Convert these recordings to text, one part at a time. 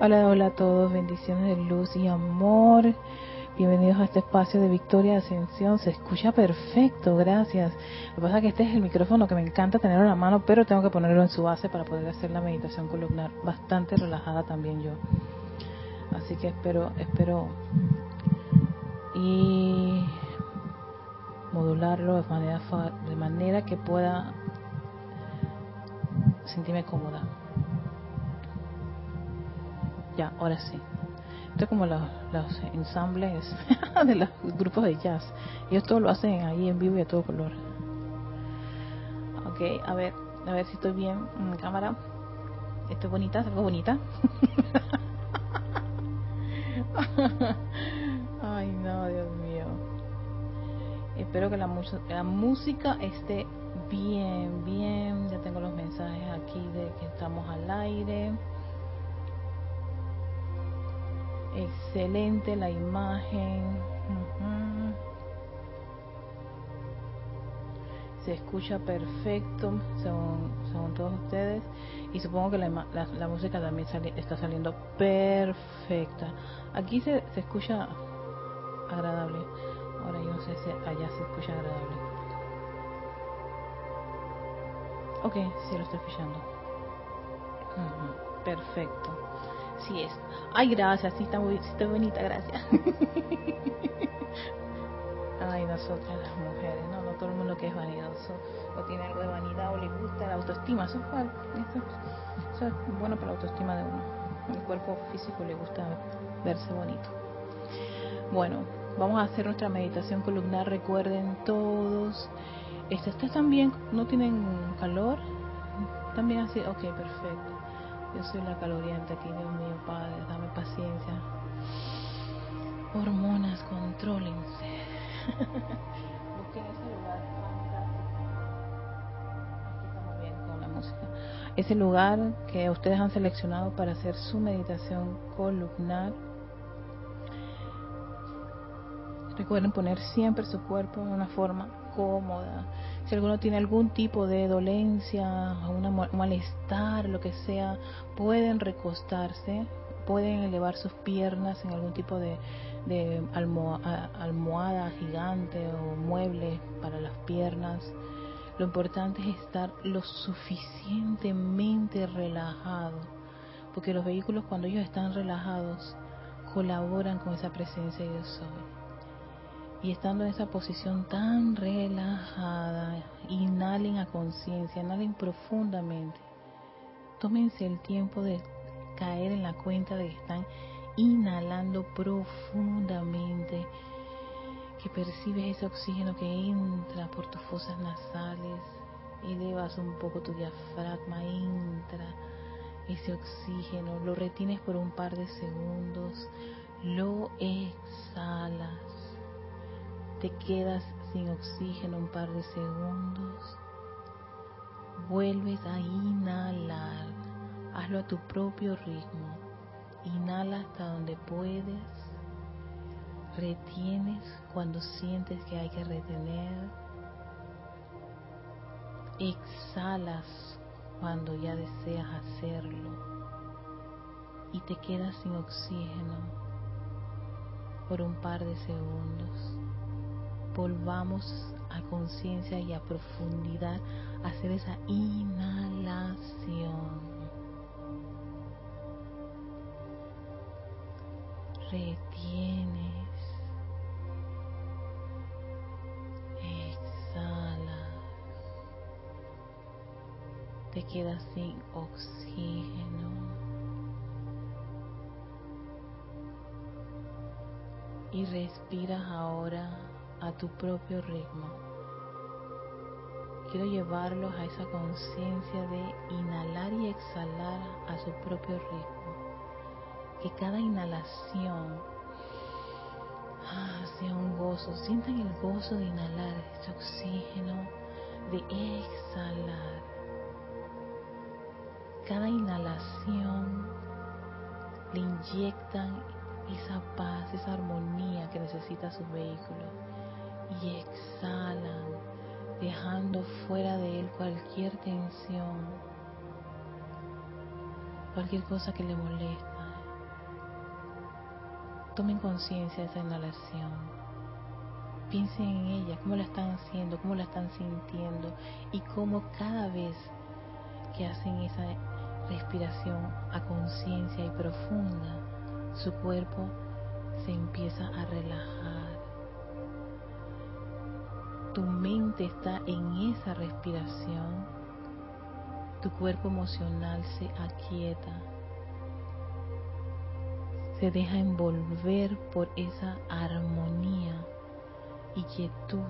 Hola, hola a todos, bendiciones de luz y amor. Bienvenidos a este espacio de Victoria Ascensión. Se escucha perfecto, gracias. Lo que pasa es que este es el micrófono que me encanta tenerlo en la mano, pero tengo que ponerlo en su base para poder hacer la meditación columnar bastante relajada también yo. Así que espero, espero y modularlo de manera, de manera que pueda sentirme cómoda. Ahora sí. Esto es como los, ensambles de los grupos de jazz. Ellos todo lo hacen ahí en vivo y a todo color. Ok, a ver, a ver si estoy bien en cámara. Estoy bonita, salgo bonita. Ay, no, Dios mío. Espero que la, la música esté bien, bien. Ya tengo los mensajes aquí de que estamos al aire. Excelente la imagen. Se escucha perfecto según, todos ustedes. Y supongo que la, música también está saliendo perfecta. Aquí se, se escucha agradable. Ahora yo no sé si allá se escucha agradable. Ok, sí lo estoy escuchando. Perfecto. Sí es. Ay, gracias, sí está muy está bonita, gracias. Ay, nosotras las mujeres, no, no todo el mundo que es vanidoso o tiene algo de vanidad o le gusta la autoestima, eso, eso es bueno para la autoestima de uno. El cuerpo físico le gusta verse bonito. Bueno, vamos a hacer nuestra meditación columnar, recuerden todos. Este, ¿Ustedes también no tienen calor? También así, ok, perfecto. Yo soy la caloriente aquí, Dios mío, Padre, dame paciencia. Hormonas, contrólense. Busquen ese lugar. Ese lugar que ustedes han seleccionado para hacer su meditación columnar. Recuerden poner siempre su cuerpo en una forma cómoda. Si alguno tiene algún tipo de dolencia, un malestar, lo que sea, pueden recostarse, pueden elevar sus piernas en algún tipo de, almohada gigante o mueble para las piernas. Lo importante es estar lo suficientemente relajado, porque los vehículos cuando ellos están relajados colaboran con esa presencia de yo soy. Y estando en esa posición tan relajada, inhalen a conciencia, inhalen profundamente. Tómense el tiempo de caer en la cuenta de que están inhalando profundamente, que percibes ese oxígeno que entra por tus fosas nasales, elevas un poco tu diafragma, entra ese oxígeno, lo retienes por un par de segundos, lo exhalas te quedas sin oxígeno un par de segundos, vuelves a inhalar, hazlo a tu propio ritmo, inhala hasta donde puedes, retienes cuando sientes que hay que retener, exhalas cuando ya deseas hacerlo. Y te quedas sin oxígeno por un par de segundos volvamos a conciencia y a profundidad a hacer esa inhalación. Retienes. Exhalas. Te quedas sin oxígeno. Y respiras ahora a tu propio ritmo. Quiero llevarlos a esa conciencia de inhalar y exhalar a su propio ritmo. Que cada inhalación ah, sea un gozo. Sientan el gozo de inhalar este oxígeno, de exhalar. Cada inhalación le inyectan esa paz, esa armonía que necesita su vehículo y exhalan, dejando fuera de él cualquier tensión, cualquier cosa que le molesta. Tomen conciencia de esa inhalación. Piensen en ella, cómo la están haciendo, cómo la están sintiendo y cómo cada vez que hacen esa respiración a conciencia y profunda, su cuerpo se empieza a relajar. Tu mente está en esa respiración. Tu cuerpo emocional se aquieta. Se deja envolver por esa armonía y quietud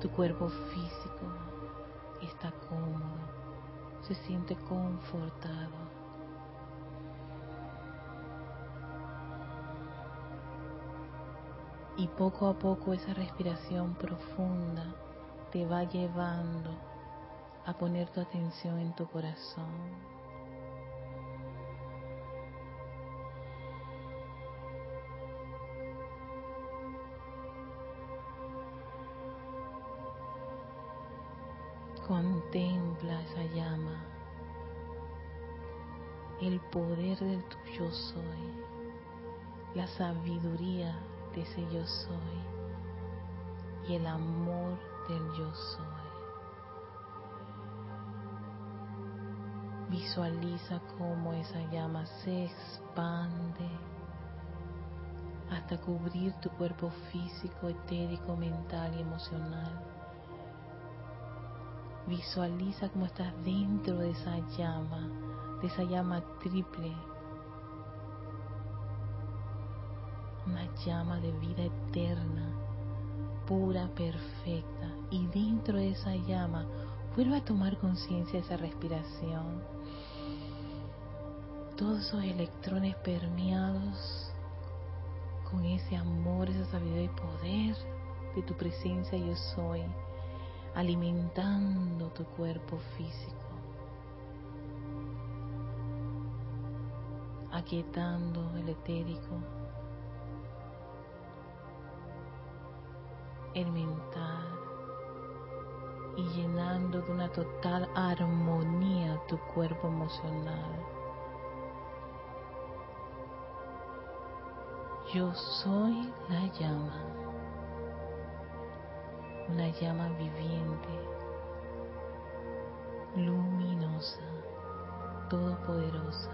Tu cuerpo físico está cómodo, se siente confortado. Y poco a poco esa respiración profunda te va llevando a poner tu atención en tu corazón. Contempla esa llama, el poder del tu yo soy, la sabiduría ese yo soy y el amor del yo soy. Visualiza cómo esa llama se expande hasta cubrir tu cuerpo físico, etérico, mental y emocional Visualiza cómo estás dentro de esa llama, de esa llama triple. Una llama de vida eterna, pura, perfecta. Y dentro de esa llama, vuelve a tomar conciencia de esa respiración. Todos esos electrones permeados con ese amor, esa sabiduría y poder de tu presencia yo soy alimentando tu cuerpo físico, aquietando el etérico, el mental y llenando de una total armonía tu cuerpo emocional. Yo soy la llama una llama viviente, luminosa, todopoderosa,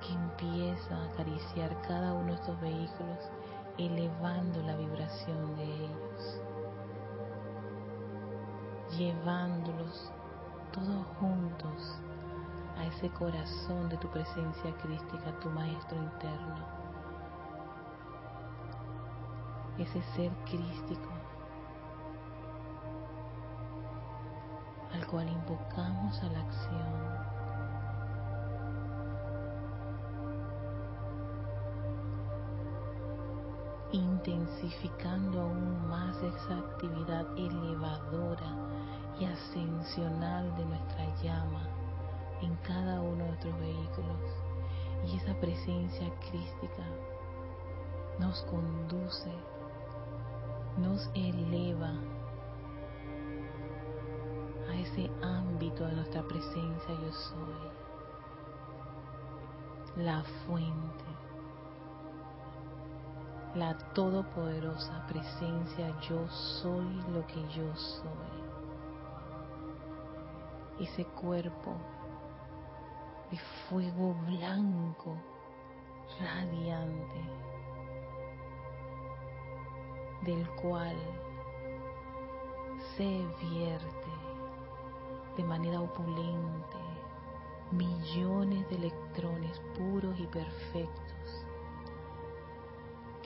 que empieza a acariciar cada uno de estos vehículos, elevando la vibración de ellos, llevándolos todos juntos a ese corazón de tu presencia crística, tu maestro interno, ese ser crístico al cual invocamos a la acción. Intensificando aún más esa actividad elevadora y ascensional de nuestra llama en cada uno de nuestros vehículos. Y esa presencia crística nos conduce, nos eleva ese ámbito de nuestra presencia yo soy, la fuente, la todopoderosa presencia yo soy lo que yo soy, ese cuerpo de fuego blanco, radiante, del cual se vierte de manera opulente millones de electrones puros y perfectos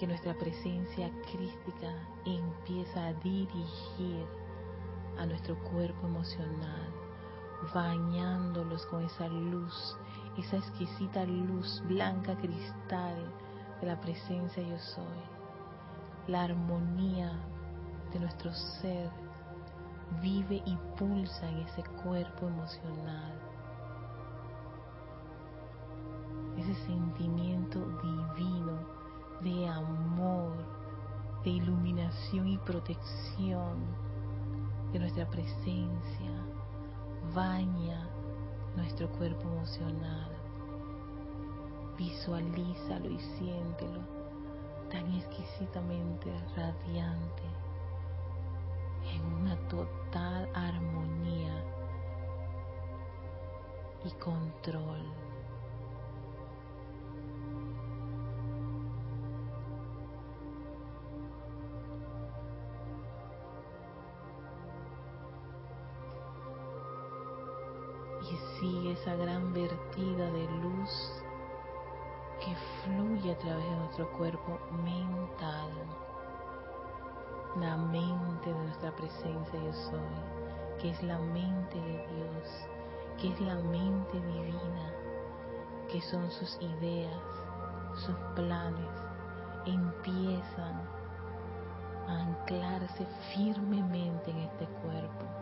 que nuestra presencia crística empieza a dirigir a nuestro cuerpo emocional, bañándolos con esa luz, esa exquisita luz blanca cristal de la presencia yo soy, la armonía de nuestro ser vive y pulsa en ese cuerpo emocional. Ese sentimiento divino de amor, de iluminación y protección de nuestra presencia baña nuestro cuerpo emocional. Visualízalo y siéntelo tan exquisitamente radiante en una total armonía y control. Esa gran vertida de luz que fluye a través de nuestro cuerpo mental, la mente de nuestra presencia yo soy, que es la mente de Dios que es la mente divina, que son sus ideas, sus planes, empiezan a anclarse firmemente en este cuerpo.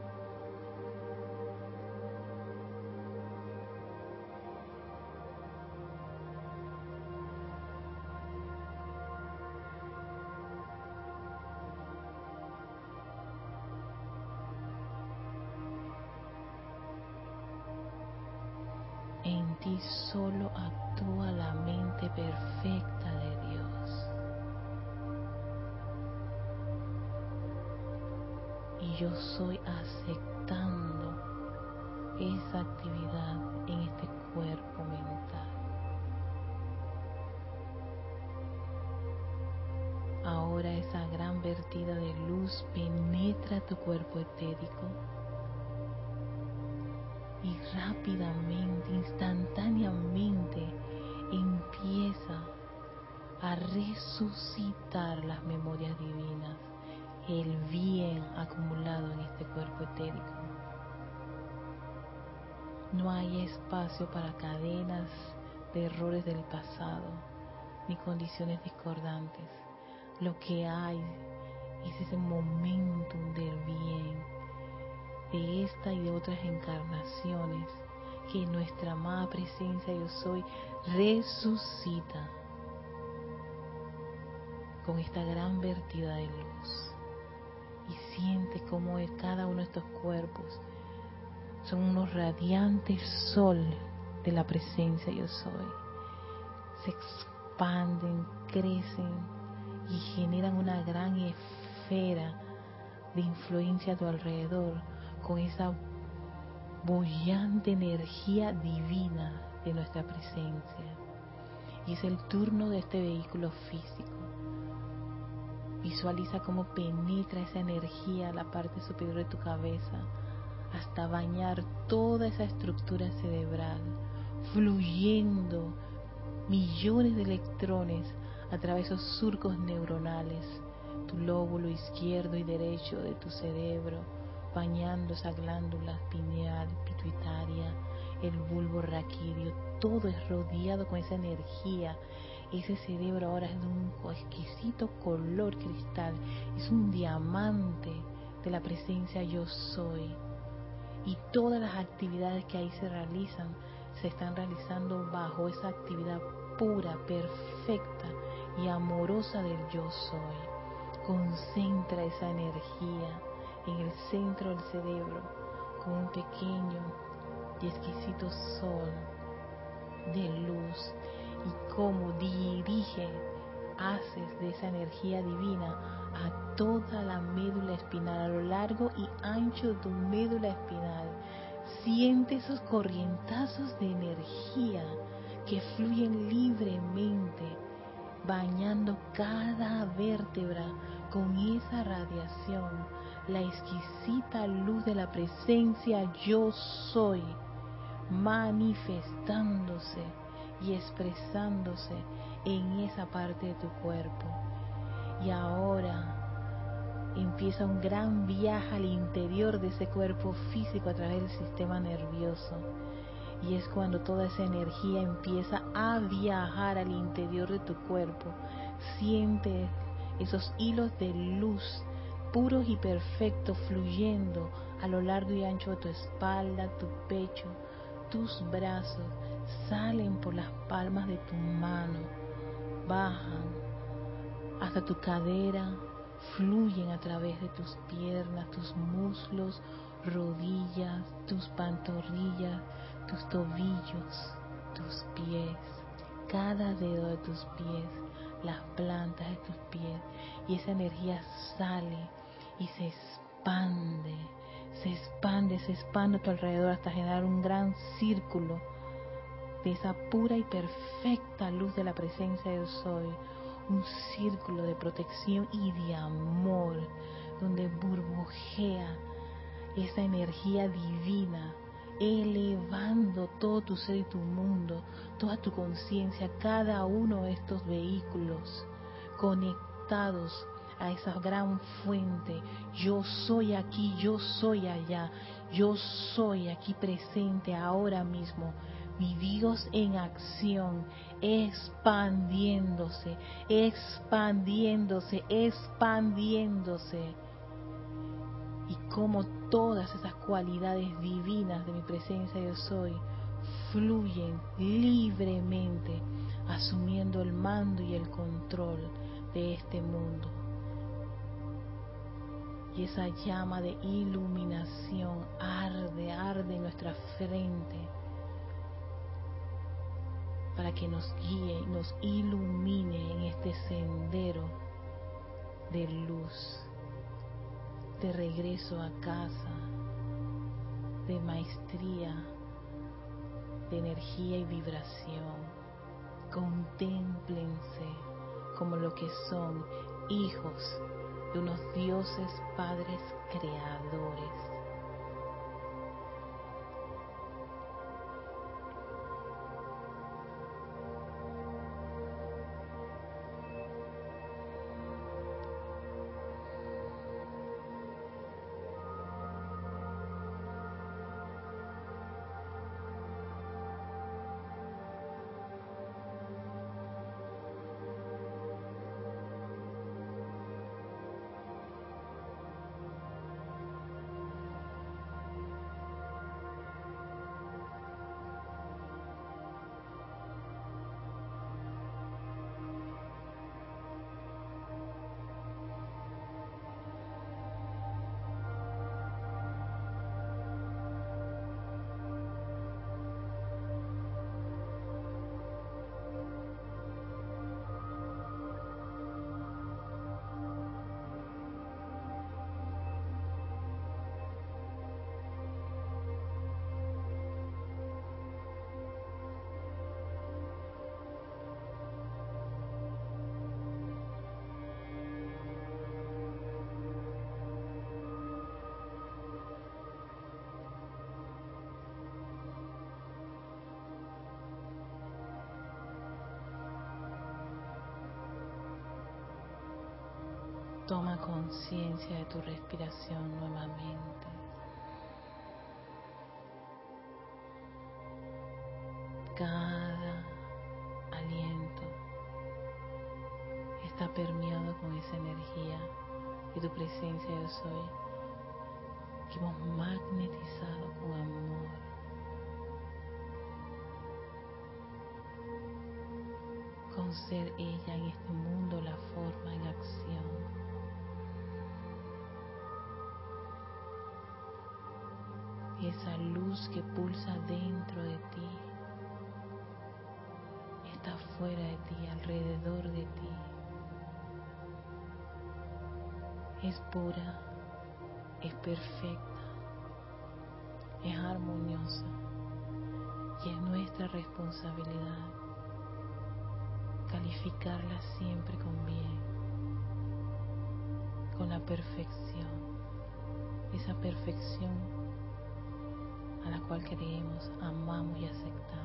No hay espacio para cadenas de errores del pasado ni condiciones discordantes. Lo que hay es ese momentum del bien de esta y de otras encarnaciones que nuestra amada presencia yo soy resucita con esta gran vertida de luz y siente cómo cada uno de estos cuerpos son unos radiantes sol de la presencia yo soy se expanden crecen y generan una gran esfera de influencia a tu alrededor con esa bollante energía divina de nuestra presencia. Y es el turno de este vehículo físico. Visualiza cómo penetra esa energía a la parte superior de tu cabeza hasta bañar toda esa estructura cerebral, fluyendo millones de electrones a través de esos surcos neuronales, tu lóbulo izquierdo y derecho de tu cerebro, bañando esa glándula pineal, pituitaria, el bulbo raquídeo, todo es rodeado con esa energía. Ese cerebro ahora es de un exquisito color cristal, es un diamante de la presencia yo soy. Y todas las actividades que ahí se realizan se están realizando bajo esa actividad pura, perfecta y amorosa del yo soy. Concentra esa energía en el centro del cerebro con un pequeño y exquisito sol de luz y cómo dirige, haces de esa energía divina a toda la médula espinal, a lo largo y ancho de tu médula espinal. Siente esos corrientazos de energía que fluyen libremente, bañando cada vértebra con esa radiación la exquisita luz de la presencia yo soy manifestándose y expresándose en esa parte de tu cuerpo. Y ahora empieza un gran viaje al interior de ese cuerpo físico a través del sistema nervioso. Y es cuando toda esa energía empieza a viajar al interior de tu cuerpo. Siente esos hilos de luz puros y perfectos fluyendo a lo largo y ancho de tu espalda, tu pecho, tus brazos, salen por las palmas de tu mano, bajan hasta tu cadera, fluyen a través de tus piernas, tus muslos, rodillas, tus pantorrillas, tus tobillos, tus pies, cada dedo de tus pies, las plantas de tus pies, y esa energía sale y se expande, se expande, se expande a tu alrededor hasta generar un gran círculo de esa pura y perfecta luz de la presencia de soy, un círculo de protección y de amor, donde burbujea esa energía divina, elevando todo tu ser y tu mundo, toda tu conciencia, cada uno de estos vehículos conectados a esa gran fuente. Yo soy aquí, yo soy allá, yo soy aquí presente ahora mismo mi Dios en acción, expandiéndose, expandiéndose, expandiéndose. Y como todas esas cualidades divinas de mi presencia yo soy fluyen libremente, asumiendo el mando y el control de este mundo. Y esa llama de iluminación arde, arde en nuestra frente para que nos guíe nos ilumine en este sendero de luz, de regreso a casa, de maestría, de energía y vibración. Contémplense como lo que son hijos de unos dioses padres creadores Toma conciencia de tu respiración nuevamente. Pura, es perfecta, es armoniosa y es nuestra responsabilidad calificarla siempre con bien, con la perfección, esa perfección a la cual creemos, amamos y aceptamos.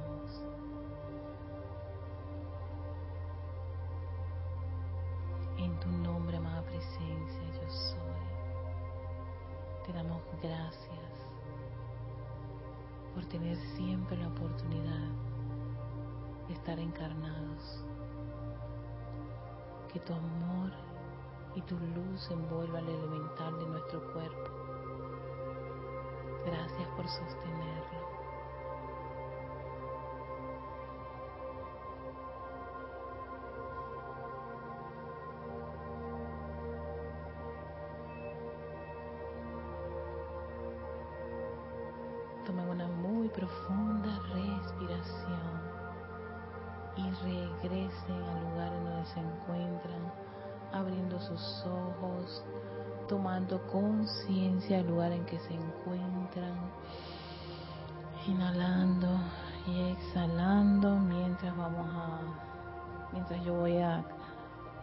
Se encuentran, inhalando y exhalando mientras vamos a, mientras yo voy a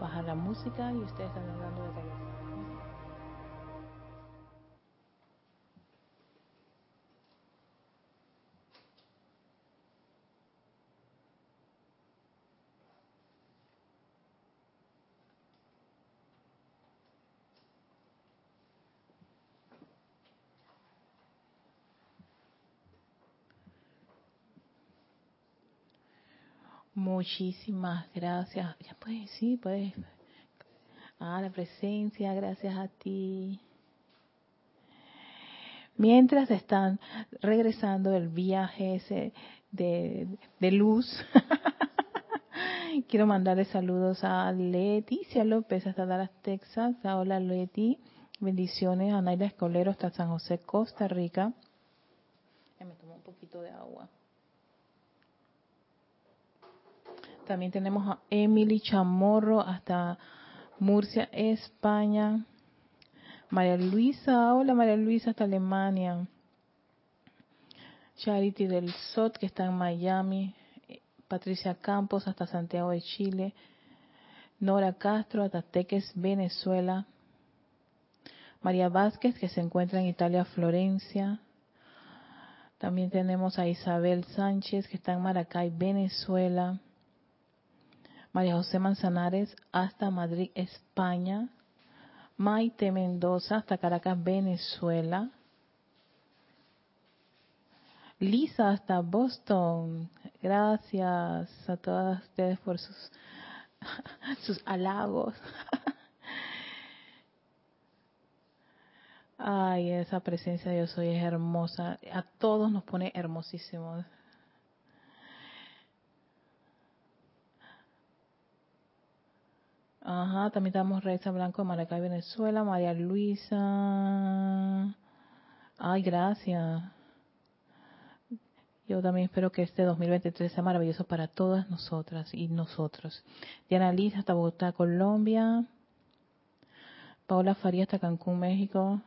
bajar la música y ustedes están hablando de. Muchísimas gracias. Ya puedes, sí, puedes. Ah, la presencia, gracias a ti. Mientras están regresando el viaje ese de, de luz, quiero mandarle saludos a Leticia López hasta Dallas, Texas. Hola Leti, bendiciones a Naila Escolero hasta San José, Costa Rica. me tomo un poquito de agua. También tenemos a Emily Chamorro hasta Murcia, España. María Luisa, hola María Luisa hasta Alemania. Charity del SOT que está en Miami. Patricia Campos hasta Santiago de Chile. Nora Castro hasta Teques, Venezuela. María Vázquez que se encuentra en Italia, Florencia. También tenemos a Isabel Sánchez que está en Maracay, Venezuela. María José Manzanares hasta Madrid, España. Maite Mendoza hasta Caracas, Venezuela. Lisa hasta Boston. Gracias a todas ustedes por sus, sus halagos. Ay, esa presencia de yo soy es hermosa. A todos nos pone hermosísimos. Ajá, también estamos Reza Blanco de Maracay, Venezuela, María Luisa. Ay, gracias. Yo también espero que este 2023 sea maravilloso para todas nosotras y nosotros. Diana Liz hasta Bogotá, Colombia. Paola Faría hasta Cancún, México.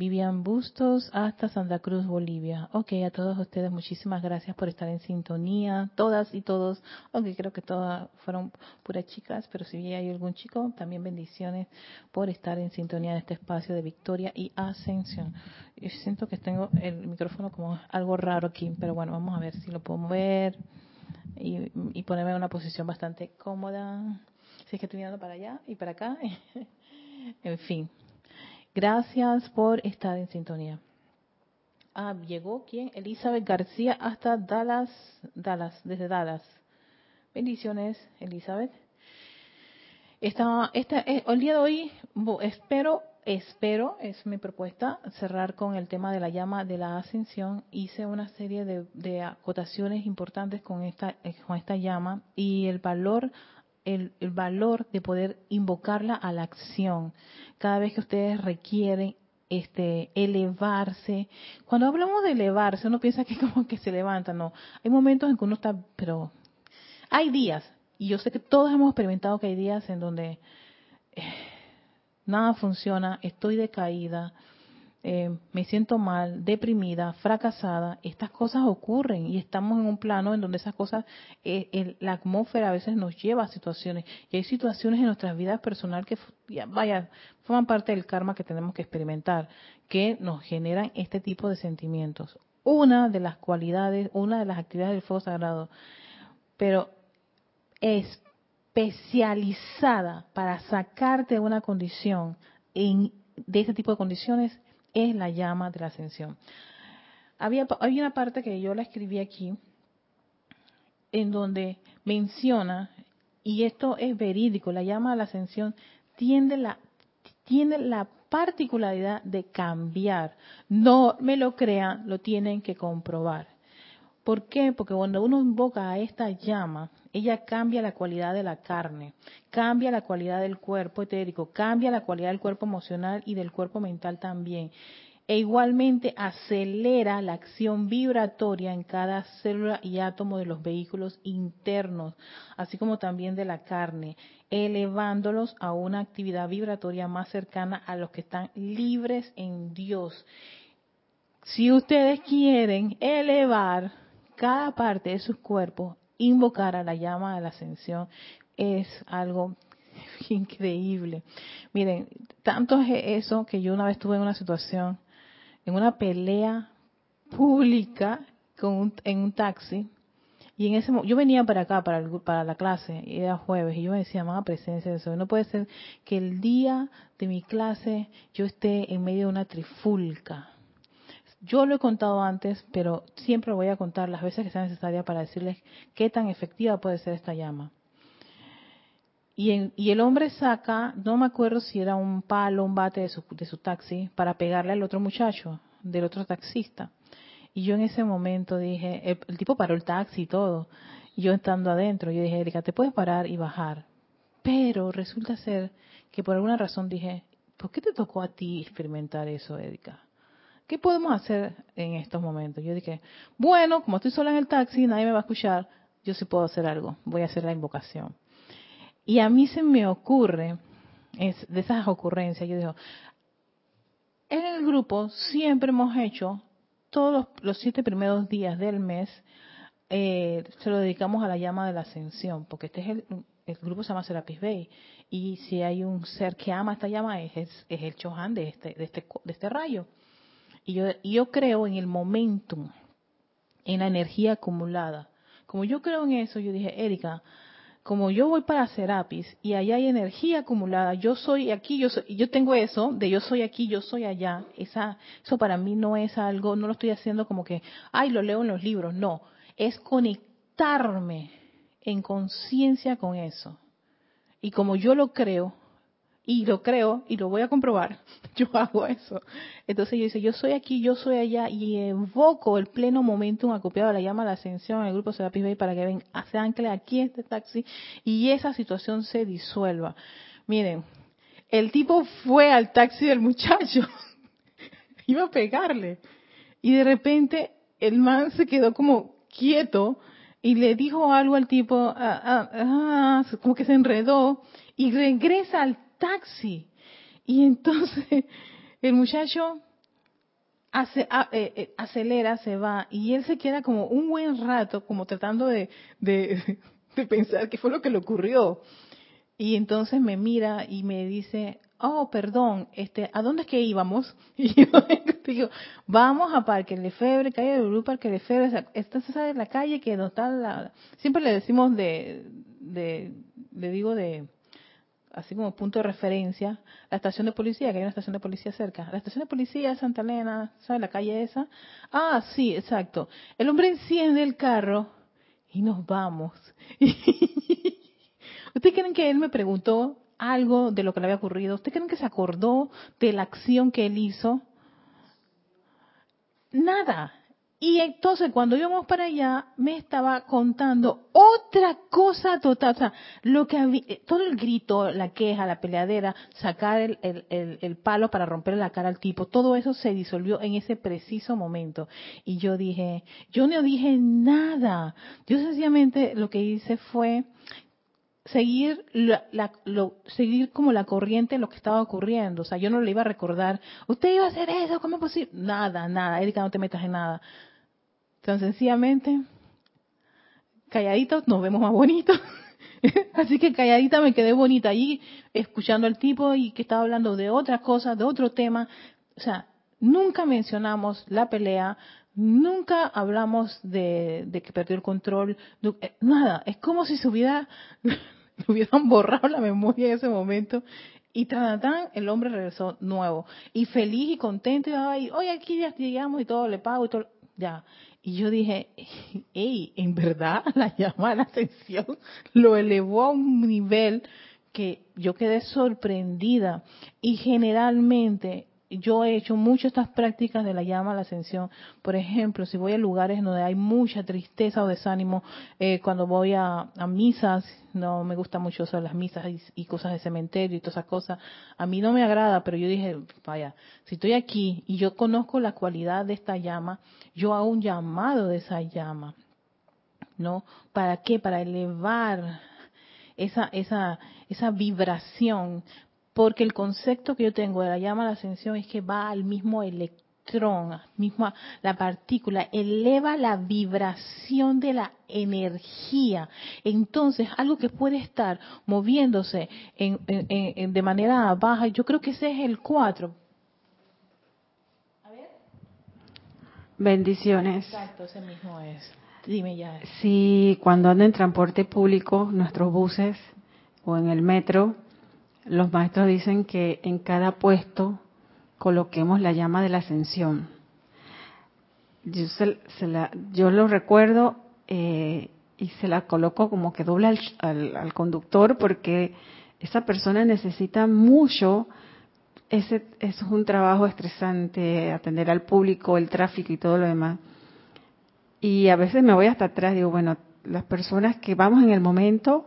Vivian Bustos hasta Santa Cruz, Bolivia. Ok, a todos ustedes muchísimas gracias por estar en sintonía, todas y todos, aunque creo que todas fueron puras chicas, pero si hay algún chico, también bendiciones por estar en sintonía de este espacio de victoria y ascensión. Yo siento que tengo el micrófono como algo raro aquí, pero bueno, vamos a ver si lo puedo mover y, y ponerme en una posición bastante cómoda. Si es que estoy mirando para allá y para acá. en fin, Gracias por estar en sintonía. Ah, llegó quién? Elizabeth García hasta Dallas, Dallas, desde Dallas. Bendiciones, Elizabeth. Esta, esta, eh, el día de hoy espero, espero, es mi propuesta, cerrar con el tema de la llama de la ascensión. Hice una serie de, de acotaciones importantes con esta, eh, con esta llama y el valor el, valor de poder invocarla a la acción. Cada vez que ustedes requieren este elevarse. Cuando hablamos de elevarse, uno piensa que como que se levanta, no. Hay momentos en que uno está, pero hay días, y yo sé que todos hemos experimentado que hay días en donde eh, nada funciona, estoy decaída, eh, me siento mal, deprimida, fracasada, estas cosas ocurren y estamos en un plano en donde esas cosas, eh, la atmósfera a veces nos lleva a situaciones y hay situaciones en nuestras vidas personales que, vaya, forman parte del karma que tenemos que experimentar, que nos generan este tipo de sentimientos. Una de las cualidades, una de las actividades del fuego sagrado, pero especializada para sacarte de una condición en, de este tipo de condiciones es la llama de la ascensión. Había, hay una parte que yo la escribí aquí, en donde menciona, y esto es verídico, la llama de la ascensión tiene la, tiene la particularidad de cambiar. No me lo crean, lo tienen que comprobar. ¿Por qué? Porque cuando uno invoca a esta llama, ella cambia la cualidad de la carne, cambia la cualidad del cuerpo etérico, cambia la cualidad del cuerpo emocional y del cuerpo mental también. e igualmente acelera la acción vibratoria en cada célula y átomo de los vehículos internos, así como también de la carne, elevándolos a una actividad vibratoria más cercana a los que están libres en Dios. Si ustedes quieren elevar cada parte de sus cuerpos, invocar a la llama de la ascensión, es algo increíble. Miren, tanto es eso que yo una vez estuve en una situación, en una pelea pública con en un taxi, y en ese yo venía para acá, para, para la clase, y era jueves, y yo me decía, más presencia de eso. No puede ser que el día de mi clase yo esté en medio de una trifulca. Yo lo he contado antes, pero siempre voy a contar las veces que sea necesaria para decirles qué tan efectiva puede ser esta llama. Y, y, el hombre saca, no me acuerdo si era un palo, un bate de su, de su taxi, para pegarle al otro muchacho, del otro taxista. Y yo en ese momento dije, el, tipo paró el taxi y todo. Y yo estando adentro, yo dije, Erika, te puedes parar y bajar. Pero resulta ser que por alguna razón dije, ¿por qué te tocó a ti experimentar eso, Erika? ¿Qué podemos hacer en estos momentos? Yo dije, bueno, como estoy sola en el taxi, nadie me va a escuchar, yo sí puedo hacer algo, voy a hacer la invocación. Y a mí se me ocurre, de esas ocurrencias, yo digo, en el grupo siempre hemos hecho, todos los, siete primeros días del mes, eh, se lo dedicamos a la llama de la ascensión, porque este es el, el grupo se llama Serapis Bay, y si hay un ser que ama esta llama es, es, el Chohan de este, de este, de este rayo. Y yo, yo creo en el momentum, en la energía acumulada. Como yo creo en eso, yo dije, Erika, como yo voy para Serapis y allá hay energía acumulada, yo soy aquí, yo soy, yo tengo eso de yo soy aquí, yo soy allá. Esa, eso para mí no es algo, no lo estoy haciendo como que, ay, lo leo en los libros. No, es conectarme en conciencia con eso. Y como yo lo creo, y lo creo y lo voy a comprobar, yo hago eso. Entonces yo dice, yo soy aquí, yo soy allá y evoco el pleno momentum acopiado a la llama de la ascensión en el grupo Serapis Bay para que ven, se ancle aquí este taxi y esa situación se disuelva. Miren, el tipo fue al taxi del muchacho, iba a pegarle y de repente el man se quedó como quieto y le dijo algo al tipo, ah, ah, ah, como que se enredó y regresa al taxi. Y entonces el muchacho hace, eh, eh, acelera, se va, y él se queda como un buen rato, como tratando de, de, pensar qué fue lo que le ocurrió. Y entonces me mira y me dice, oh, perdón, este, ¿a dónde es que íbamos? Y yo digo, vamos a Parque Lefebvre, calle de Blue, Parque Lefebvre, esta es la calle que no está la, siempre le decimos de, de, le digo de, así como punto de referencia, la estación de policía, que hay una estación de policía cerca. La estación de policía de Santa Elena, ¿sabe la calle esa? Ah, sí, exacto. El hombre enciende el carro y nos vamos. ¿Ustedes creen que él me preguntó algo de lo que le había ocurrido? ¿Ustedes creen que se acordó de la acción que él hizo? Nada. Y entonces cuando íbamos para allá, me estaba contando otra cosa total. O sea, lo que había, eh, todo el grito, la queja, la peleadera, sacar el, el, el, palo para romper la cara al tipo, todo eso se disolvió en ese preciso momento. Y yo dije, yo no dije nada. Yo sencillamente lo que hice fue seguir la, lo, seguir como la corriente en lo que estaba ocurriendo. O sea, yo no le iba a recordar, usted iba a hacer eso, ¿cómo es posible? Nada, nada, Erika, no te metas en nada. Tan sencillamente, calladitos nos vemos más bonitos. Así que calladita me quedé bonita allí, escuchando al tipo y que estaba hablando de otra cosa, de otro tema. O sea, nunca mencionamos la pelea, nunca hablamos de, que perdió el control, eh, nada. Es como si se hubiera, hubieran borrado la memoria en ese momento y tan, tan, el hombre regresó nuevo y feliz y contento y, oye, aquí ya llegamos y todo, le pago y todo, ya. Y yo dije, hey, en verdad la llama la ascensión lo elevó a un nivel que yo quedé sorprendida. Y generalmente yo he hecho mucho estas prácticas de la llama a la ascensión. Por ejemplo, si voy a lugares donde hay mucha tristeza o desánimo, eh, cuando voy a, misas, no me gusta mucho usar las misas y, cosas de cementerio y todas esas cosas. A mí no me agrada, pero yo dije, vaya, si estoy aquí y yo conozco la cualidad de esta llama, yo hago un llamado de esa llama. ¿No? ¿Para qué? Para elevar esa, esa, esa vibración porque el concepto que yo tengo de la llama a la ascensión es que va al mismo electrón, misma la partícula, eleva la vibración de la energía. Entonces, algo que puede estar moviéndose de manera baja, yo creo que ese es el 4. Bendiciones. Exacto, ese mismo es. Dime ya. Sí, cuando ando en transporte público, nuestros buses o en el metro, los maestros dicen que en cada puesto coloquemos la llama de la ascensión. Yo, yo lo recuerdo eh, y se la coloco como que doble al, conductor porque esa persona necesita mucho. Ese es un trabajo estresante, atender al público, el tráfico y todo lo demás. Y a veces me voy hasta atrás, digo, bueno, las personas que vamos en el momento,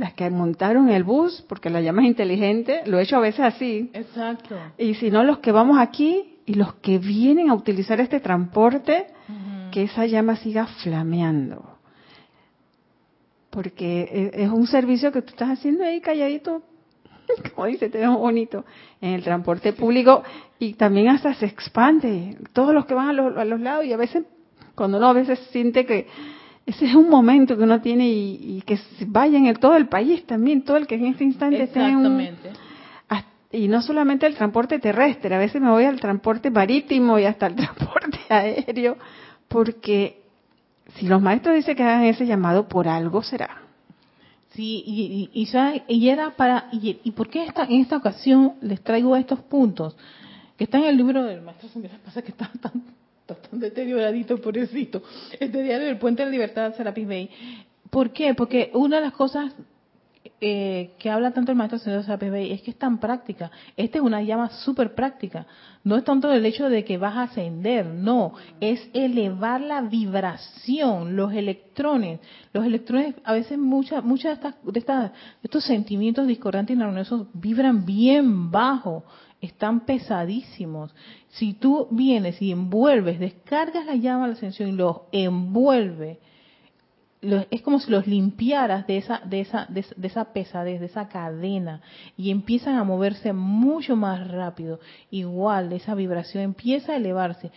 las que montaron el bus, porque la llama inteligente, lo he hecho a veces así. Exacto. Y si no, los que vamos aquí y los que vienen a utilizar este transporte, que esa llama siga flameando. Porque e, es un servicio que tú estás haciendo ahí calladito, como dice, te veo bonito, en el transporte público y también hasta se expande. Todos los que van a los, a los lados y a veces, cuando uno a veces siente que ese es un momento que uno tiene y, que vaya en el, todo el país también, todo el que en este instante esté en y no solamente el transporte terrestre, a veces me voy al transporte marítimo y hasta el transporte aéreo, porque si los maestros dicen que hagan ese llamado, por algo será. Sí, y, y, y era para, y, y, por qué esta, en esta ocasión les traigo estos puntos? Que están en el libro del maestro pasa que están tan bastante deterioradito, pobrecito, este diario del Puente de la Libertad, Serapis Bay. ¿Por qué? Porque una de las cosas eh, que habla tanto el maestro señor Serapis Bay es que es tan práctica. Esta es una llama súper práctica. No es tanto el hecho de que vas a ascender, no, es elevar la vibración, los electrones. Los electrones, a veces muchas muchas de, estas, de, estas, estos sentimientos discordantes y armoniosos vibran bien bajo están pesadísimos. Si tú vienes y envuelves, descargas la llama de la ascensión y los envuelve, es como si los limpiaras de esa, de, esa, de, esa pesadez, de esa cadena, y empiezan a moverse mucho más rápido. Igual, esa vibración empieza a elevarse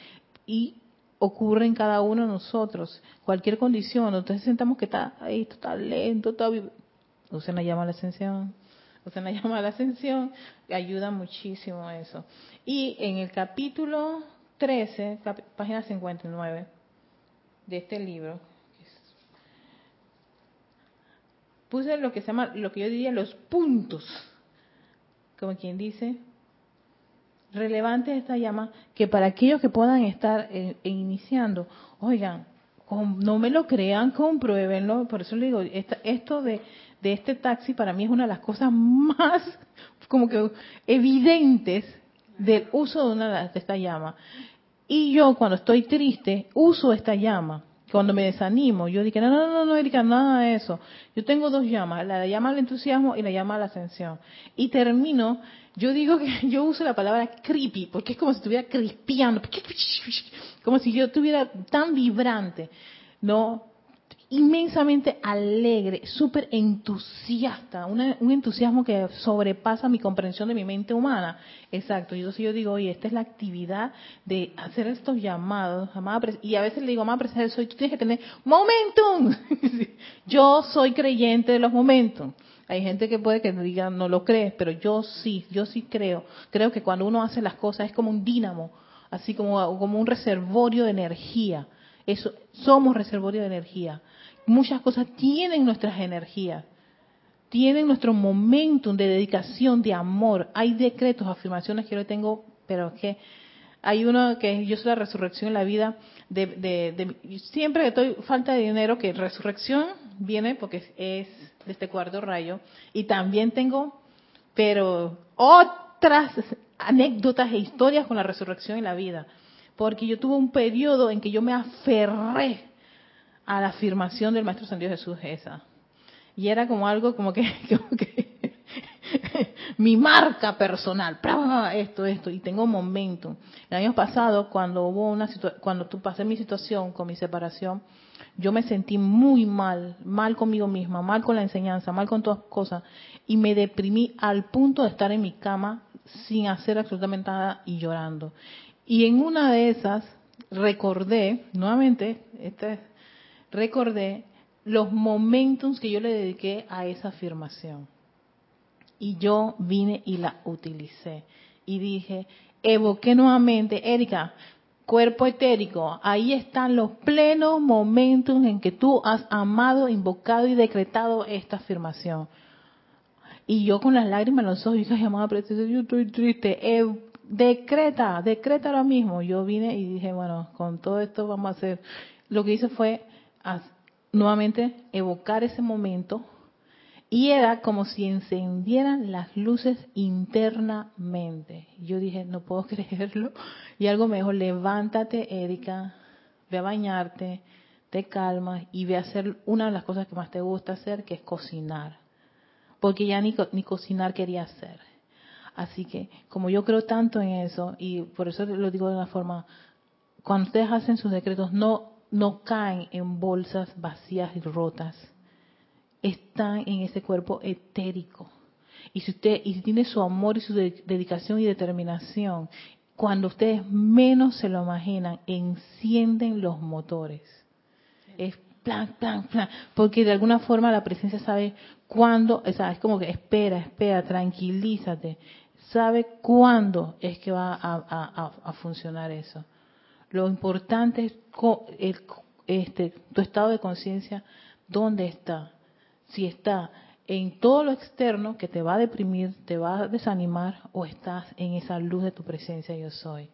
y ocurre en cada uno de nosotros. Cualquier condición, entonces sentamos que está, ahí, está lento, está... Usen la llama de la ascensión usted me llama la ascensión, ayuda muchísimo eso. Y en el capítulo 13, página 59 de este libro, puse lo que se llama, lo que yo diría los puntos, como quien dice, relevante esta llama, que para aquellos que puedan estar eh, iniciando, oigan, no me lo crean, compruébenlo, por eso le digo, esto de de este taxi para mí es una de las cosas más como que evidentes del uso de una de esta llama. Y yo cuando estoy triste uso esta llama. Cuando me desanimo, yo digo, no, no, no, no, Erika, nada de eso. Yo tengo dos llamas, la llama al entusiasmo y la llama a la ascensión. Y termino, yo digo que yo uso la palabra creepy, porque es como si estuviera crispeando, como si yo estuviera tan vibrante. No, inmensamente alegre, súper entusiasta, un entusiasmo que sobrepasa mi comprensión de mi mente humana. Exacto, yo, yo digo, oye, esta es la actividad de hacer estos llamados, y a veces le digo, amada presencia, soy, tú tienes que tener momentum. yo soy creyente de los momentum. Hay gente que puede que diga, no lo crees, pero yo sí, yo sí creo. Creo que cuando uno hace las cosas es como un dínamo, así como, como un reservorio de energía. Eso, somos reservorio de energía muchas cosas tienen nuestras energías, tienen nuestro momentum de dedicación, de amor. Hay decretos, afirmaciones que yo tengo, pero es que hay uno que yo soy la resurrección en la vida. De, de, siempre que estoy falta de dinero, que resurrección viene porque es de este cuarto rayo. Y también tengo, pero otras anécdotas e historias con la resurrección y la vida. Porque yo tuve un periodo en que yo me aferré a la afirmación del Maestro San Dios Jesús esa. Y era como algo como que, mi marca personal, esto, esto, y tengo un momento. El año pasado, cuando hubo una cuando tú pasé mi situación con mi separación, yo me sentí muy mal, mal conmigo misma, mal con la enseñanza, mal con todas cosas, y me deprimí al punto de estar en mi cama sin hacer absolutamente nada y llorando. Y en una de esas recordé, nuevamente, este, recordé los momentos que yo le dediqué a esa afirmación. Y yo vine y la utilicé. Y dije, evoqué nuevamente, Erika, cuerpo etérico, ahí están los plenos momentos en que tú has amado, invocado y decretado esta afirmación. Y yo con las lágrimas en los ojos, dije, llamada preciosa, yo estoy triste. Eh, decreta, decreta ahora mismo. Yo vine y dije, bueno, con todo esto vamos a hacer. Lo que hice fue nuevamente evocar ese momento y era como si encendieran las luces internamente. Yo dije, no puedo creerlo. Y algo me dijo, levántate, Erika, ve a bañarte, te calmas y ve a hacer una de las cosas que más te gusta hacer, que es cocinar. Porque ya ni, ni cocinar quería hacer. Así que, como yo creo tanto en eso, y por eso lo digo de una forma, cuando ustedes hacen sus decretos, no, no caen en bolsas vacías y rotas están en ese cuerpo etérico. Y si usted y tiene su amor y su dedicación y determinación, cuando ustedes menos se lo imaginan, encienden los motores. Es plan, plan, plan, porque de alguna forma la presencia sabe cuándo, o sea, es como que espera, espera, tranquilízate, sabe cuándo es que va a, funcionar eso. Lo importante es este, tu estado de conciencia, dónde está si está en todo lo externo que te va a deprimir, te va a desanimar, o estás en esa luz de tu presencia yo soy.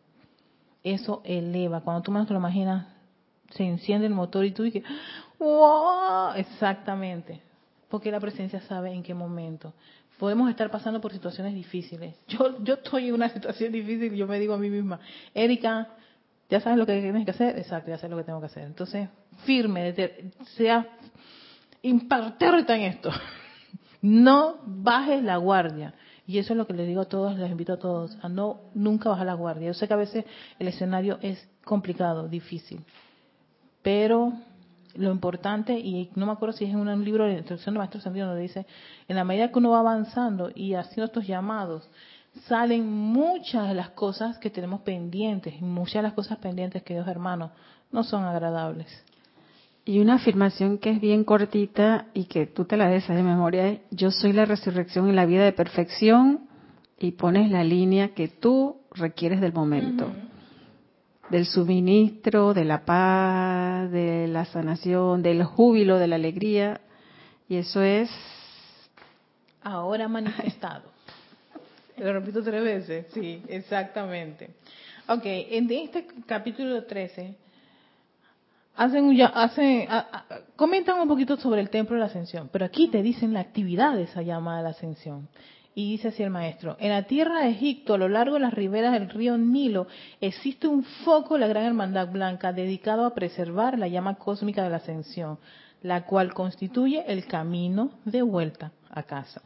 Eso eleva. Cuando tú menos te lo imaginas, se enciende el motor y tú dices, ¡wow! Exactamente. Porque la presencia sabe en qué momento. Podemos estar pasando por situaciones difíciles. Yo, yo estoy en una situación difícil y yo me digo a mí misma, Erika, ¿ya sabes lo que tienes que hacer? Exacto, ya sé lo que tengo que hacer. Entonces, firme, sea imparterte en esto. No bajes la guardia. Y eso es lo que les digo a todos, les invito a todos, a no nunca bajar la guardia. Yo sé que a veces el escenario es complicado, difícil, pero lo importante, y no me acuerdo si es en un libro de instrucción de Maestro Santiago, donde dice, en la medida que uno va avanzando y haciendo estos llamados, salen muchas de las cosas que tenemos pendientes, muchas de las cosas pendientes, que Dios hermanos, no son agradables. Y una afirmación que es bien cortita y que tú te la des de memoria es, yo soy la resurrección y la vida de perfección y pones la línea que tú requieres del momento, del suministro, de la paz, de la sanación, del júbilo, de la alegría. Y eso es... Ahora manifestado. Lo repito tres veces, sí, exactamente. Ok, en este capítulo 13 hacen, hacen, comentan un poquito sobre el templo de la ascensión, pero aquí te dicen la actividad de esa llamada a la ascensión. Y dice así el maestro, en la tierra de Egipto, a lo largo de las riberas del río Nilo, existe un foco, la Gran Hermandad Blanca, dedicado a preservar la llama cósmica de la ascensión, la cual constituye el camino de vuelta a casa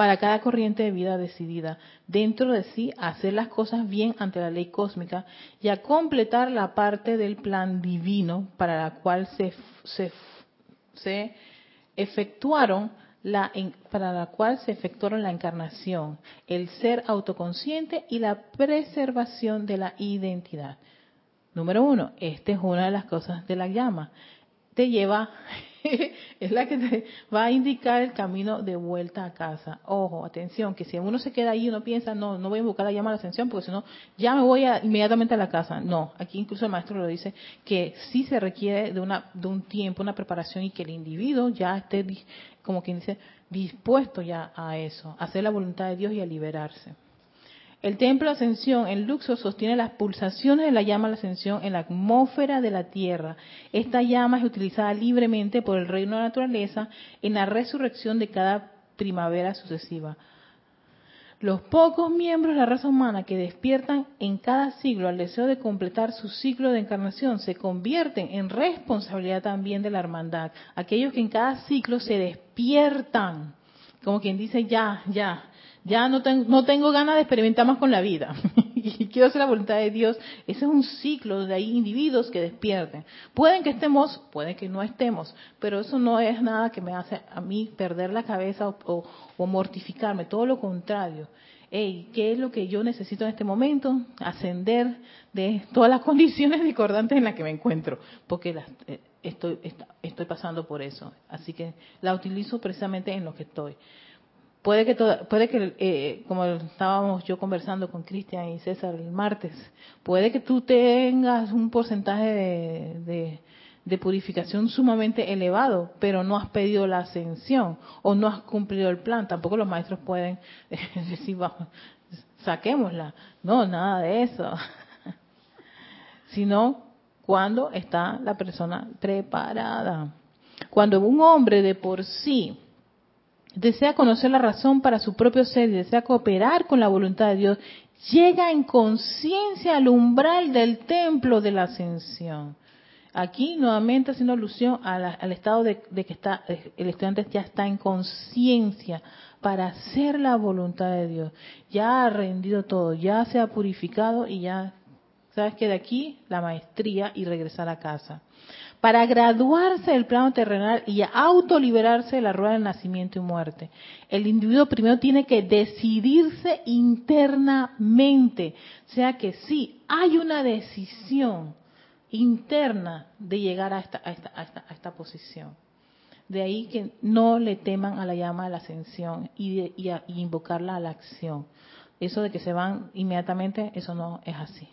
para cada corriente de vida decidida dentro de sí hacer las cosas bien ante la ley cósmica y a completar la parte del plan divino para la cual se, se, efectuaron la, para la cual se efectuaron la encarnación, el ser autoconsciente y la preservación de la identidad. Número uno, esta es una de las cosas de la llama. Te lleva es la que te va a indicar el camino de vuelta a casa. Ojo, atención, que si uno se queda ahí y uno piensa, no, no voy a invocar la llama de la ascensión porque si no, ya me voy inmediatamente a la casa. No, aquí incluso el maestro lo dice, que sí se requiere de, una, de un tiempo, una preparación y que el individuo ya esté, como quien dice, dispuesto ya a eso, a hacer la voluntad de Dios y a liberarse. El templo de ascensión en Luxor sostiene las pulsaciones de la llama de la ascensión en la atmósfera de la Tierra. Esta llama es utilizada libremente por el reino de la naturaleza en la resurrección de cada primavera sucesiva. Los pocos miembros de la raza humana que despiertan en cada siglo al deseo de completar su ciclo de encarnación se convierten en responsabilidad también de la hermandad. Aquellos que en cada ciclo se despiertan, como quien dice, ya, ya, ya no, no tengo ganas de experimentar más con la vida y quiero hacer la voluntad de Dios. Ese es un ciclo donde hay individuos que despierten. Pueden que estemos, pueden que no estemos, pero eso no es nada que me hace a mí perder la cabeza o, o mortificarme, todo lo contrario. Hey, ¿qué es lo que yo necesito en este momento? Ascender de todas las condiciones discordantes en las que me encuentro, porque eh, estoy, estoy pasando por eso. Así que la utilizo precisamente en lo que estoy. Puede que, puede que eh, como estábamos yo conversando con Cristian y César el martes, puede que tú tengas un porcentaje de de purificación sumamente elevado, pero no has pedido la ascensión o no has cumplido el plan. Tampoco los maestros pueden decir, vamos, saquémosla. No, nada de eso. Sino cuando está la persona preparada. Cuando un hombre de por sí desea conocer la razón para su propio ser y desea cooperar con la voluntad de Dios, llega en conciencia al umbral del templo de la ascensión. Aquí nuevamente haciendo alusión al estado de, que está el estudiante ya está en conciencia para hacer la voluntad de Dios. Ya ha rendido todo, ya se ha purificado y ya sabes que de aquí la maestría y regresar a casa. Para graduarse del plano terrenal y autoliberarse de la rueda del nacimiento y muerte, el individuo primero tiene que decidirse internamente. O sea que sí, hay una decisión interna de llegar a esta, a esta, a esta, posición. De ahí que no le teman a la llama de la ascensión y, y, invocarla a la acción. Eso de que se van inmediatamente, eso no es así.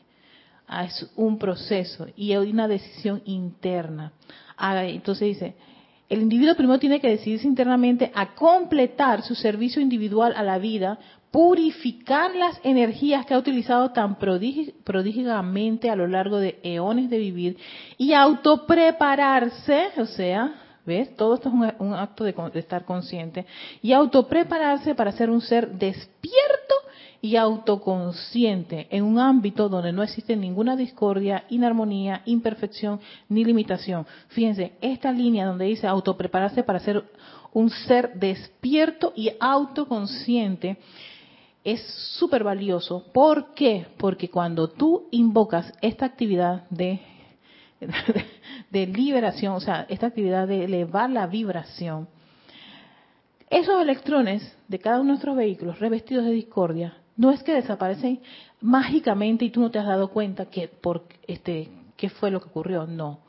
Ah, es un proceso y hay una decisión interna. Ah, entonces dice, el individuo primero tiene que decidirse internamente a completar su servicio individual a la vida purificar las energías que ha utilizado tan prodígicamente a lo largo de eones de vivir y autoprepararse, o sea, ¿ves? Todo esto es un, acto de, de, estar consciente, y autoprepararse para ser un ser despierto y autoconsciente en un ámbito donde no existe ninguna discordia, inarmonía, imperfección ni limitación. Fíjense, esta línea donde dice autoprepararse para ser un ser despierto y autoconsciente, es súper valioso. ¿Por qué? Porque cuando tú invocas esta actividad de, de, liberación, o sea, esta actividad de elevar la vibración, esos electrones de cada uno de nuestros vehículos revestidos de discordia, no es que desaparecen mágicamente y tú no te has dado cuenta que por este qué fue lo que ocurrió, no.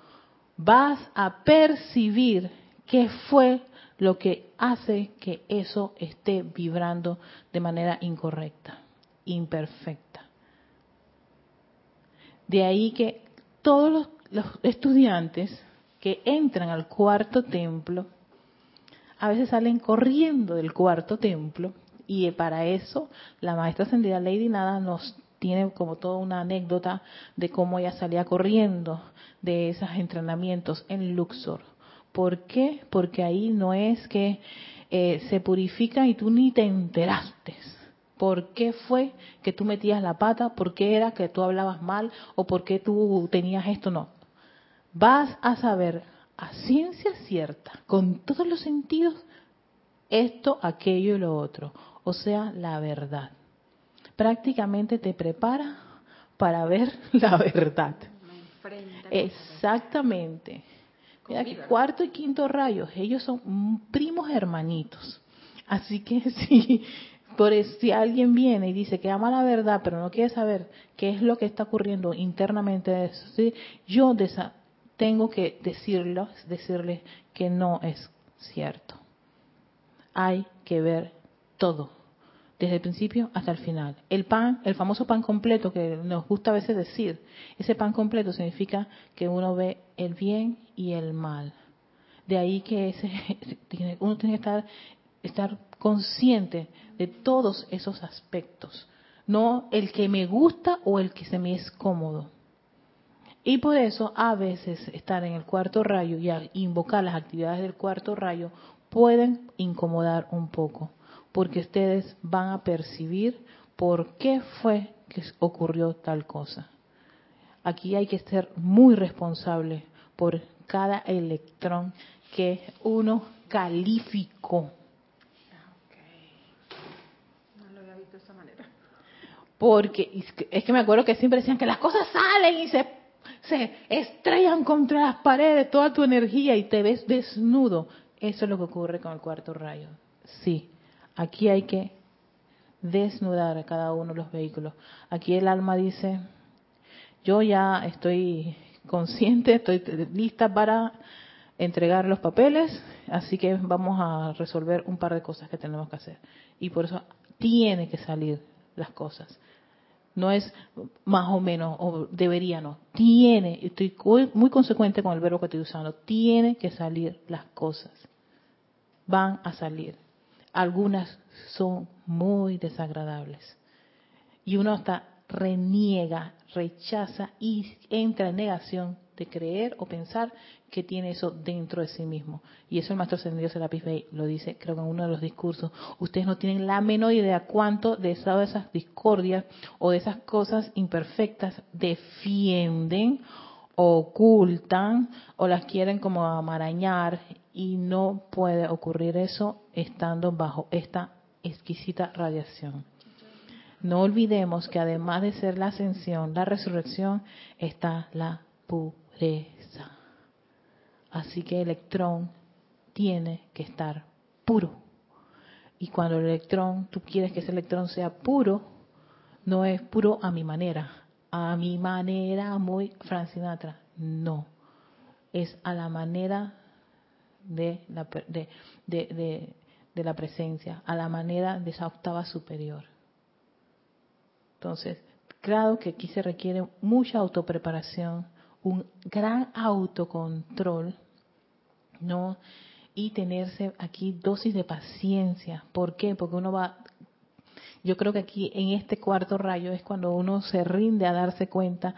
Vas a percibir qué fue lo que hace que eso esté vibrando de manera incorrecta, imperfecta. De ahí que todos los, estudiantes que entran al cuarto templo, a veces salen corriendo del cuarto templo y para eso la maestra ascendida Lady Nada nos tiene como toda una anécdota de cómo ella salía corriendo de esos entrenamientos en Luxor ¿Por qué? Porque ahí no es que eh, se purifica y tú ni te enteraste. ¿Por qué fue que tú metías la pata? ¿Por qué era que tú hablabas mal? ¿O por qué tú tenías esto? No. Vas a saber a ciencia cierta, con todos los sentidos, esto, aquello y lo otro. O sea, la verdad. Prácticamente te prepara para ver la verdad. Exactamente cuarto y quinto rayos, ellos son primos hermanitos. Así que si, por si alguien viene y dice que ama la verdad, pero no quiere saber qué es lo que está ocurriendo internamente, eso, yo tengo que decirlo, decirle que no es cierto. Hay que ver todo, desde el principio hasta el final. El pan, el famoso pan completo que nos gusta a veces decir, ese pan completo significa que uno ve el bien y el mal. De ahí que ese, uno tiene que estar, estar consciente de todos esos aspectos, no el que me gusta o el que se me es cómodo. Y por eso a veces estar en el cuarto rayo y invocar las actividades del cuarto rayo pueden incomodar un poco porque ustedes van a percibir por qué fue que ocurrió tal cosa. Aquí hay que ser muy responsable por cada electrón que uno calificó. Porque es que me acuerdo que siempre decían que las cosas salen y se, se estrellan contra las paredes, toda tu energía y te ves desnudo. Eso es lo que ocurre con el cuarto rayo. Sí, aquí hay que desnudar a cada uno de los vehículos. Aquí el alma dice, yo ya estoy consciente, estoy lista para entregar los papeles, así que vamos a resolver un par de cosas que tenemos que hacer. Y por eso tiene que salir las cosas. No es más o menos, o debería no. Tiene, estoy muy consecuente con el verbo que estoy usando, tiene que salir las cosas. Van a salir. Algunas son muy desagradables. Y uno hasta reniega, rechaza y entra en negación de creer o pensar que tiene eso dentro de sí mismo. Y eso el maestro ascendido Serapis Bey lo dice, creo que en uno de los discursos. Ustedes no tienen la menor idea cuánto de esas discordias o de esas cosas imperfectas defienden, ocultan o las quieren como amarañar y no puede ocurrir eso estando bajo esta exquisita radiación. No olvidemos que además de ser la ascensión, la resurrección, está la pureza. Así que el electrón tiene que estar puro. Y cuando el electrón, tú quieres que ese electrón sea puro, no es puro a mi manera, a mi manera muy Francinatra, no. Es a la manera de la, de, de, de la presencia, a la manera de esa octava superior. Entonces, claro que aquí se requiere mucha autopreparación, un gran autocontrol, ¿no? Y tenerse aquí dosis de paciencia. ¿Por qué? Porque uno va, yo creo que aquí en este cuarto rayo es cuando uno se rinde a darse cuenta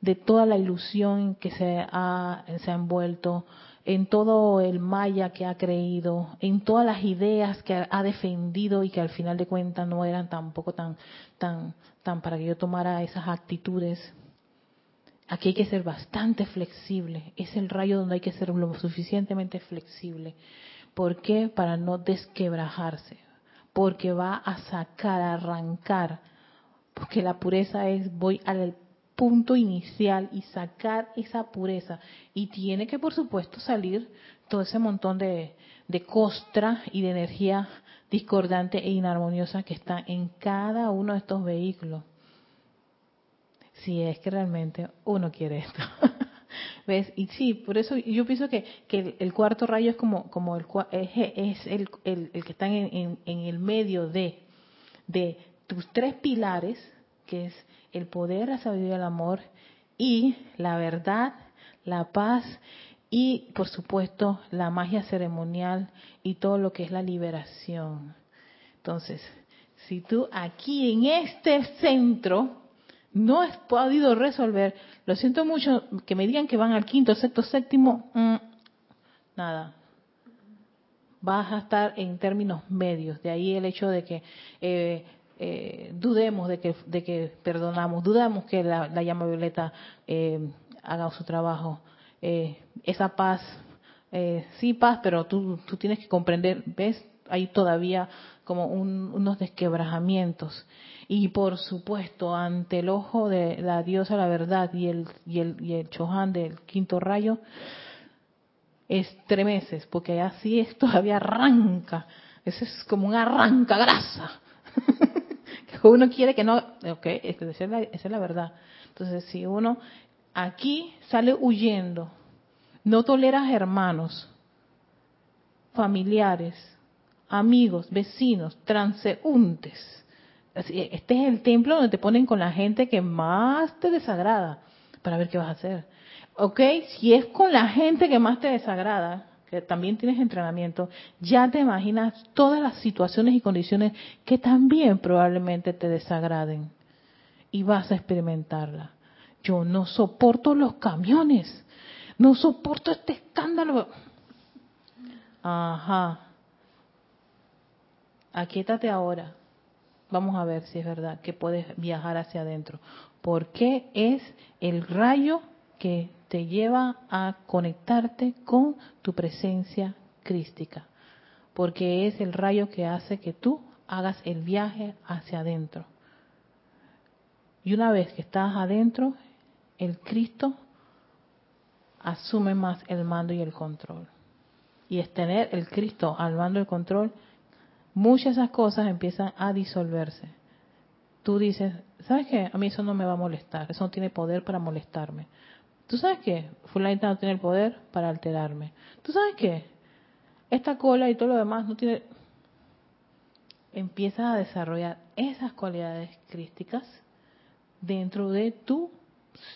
de toda la ilusión que se ha, se ha envuelto, en todo el maya que ha creído, en todas las ideas que ha defendido y que al final de cuentas no eran tampoco tan, tan, tan para que yo tomara esas actitudes. Aquí hay que ser bastante flexible. Es el rayo donde hay que ser lo suficientemente flexible. ¿Por qué? Para no desquebrajarse. Porque va a sacar, a arrancar. Porque la pureza es voy al punto inicial y sacar esa pureza. Y tiene que, por supuesto, salir todo ese montón de, de costra y de energía discordante e inarmoniosa que está en cada uno de estos vehículos. Si es que realmente uno quiere esto. ¿Ves? Y sí, por eso yo pienso que, que el cuarto rayo es como, como el, es, el, que está en, en, el medio de, de tus tres pilares, que es el poder, la sabiduría, el amor y la verdad, la paz y por supuesto la magia ceremonial y todo lo que es la liberación. Entonces, si tú aquí en este centro no has podido resolver, lo siento mucho que me digan que van al quinto, sexto, séptimo, mm, nada. Vas a estar en términos medios. De ahí el hecho de que eh, eh, dudemos de que, de que perdonamos, dudamos que la, llama violeta eh, haga su trabajo. Eh, esa paz, sí paz, pero tú, tú tienes que comprender, ves, hay todavía como unos desquebrajamientos. Y por supuesto, ante el ojo de la diosa la verdad y el, y el, y el Chohan del quinto rayo, estremeces, porque así es, todavía arranca. Ese es como un arranca grasa. uno quiere que no, ok, esa es, la, esa es la verdad. Entonces, si uno aquí sale huyendo, no toleras hermanos, familiares, amigos, vecinos, transeúntes. Este es el templo donde te ponen con la gente que más te desagrada para ver qué vas a hacer. ¿Ok? Si es con la gente que más te desagrada, también tienes entrenamiento, ya te imaginas todas las situaciones y condiciones que también probablemente te desagraden y vas a experimentarla. Yo no soporto los camiones, no soporto este escándalo. Ajá. aquíétate ahora. Vamos a ver si es verdad que puedes viajar hacia adentro. Porque es el rayo que te lleva a conectarte con tu presencia crística. Porque es el rayo que hace que tú hagas el viaje hacia adentro. Y una vez que estás adentro, el Cristo asume más el mando y el control. Y es tener el Cristo al mando y el control, muchas de esas cosas empiezan a disolverse. Tú dices, ¿sabes qué? A mí eso no me va a molestar, eso no tiene poder para molestarme. ¿Tú sabes qué? Fulanita no tiene el poder para alterarme. ¿Tú sabes qué? Esta cola y todo lo demás no tiene... Empiezas a desarrollar esas cualidades crísticas dentro de tu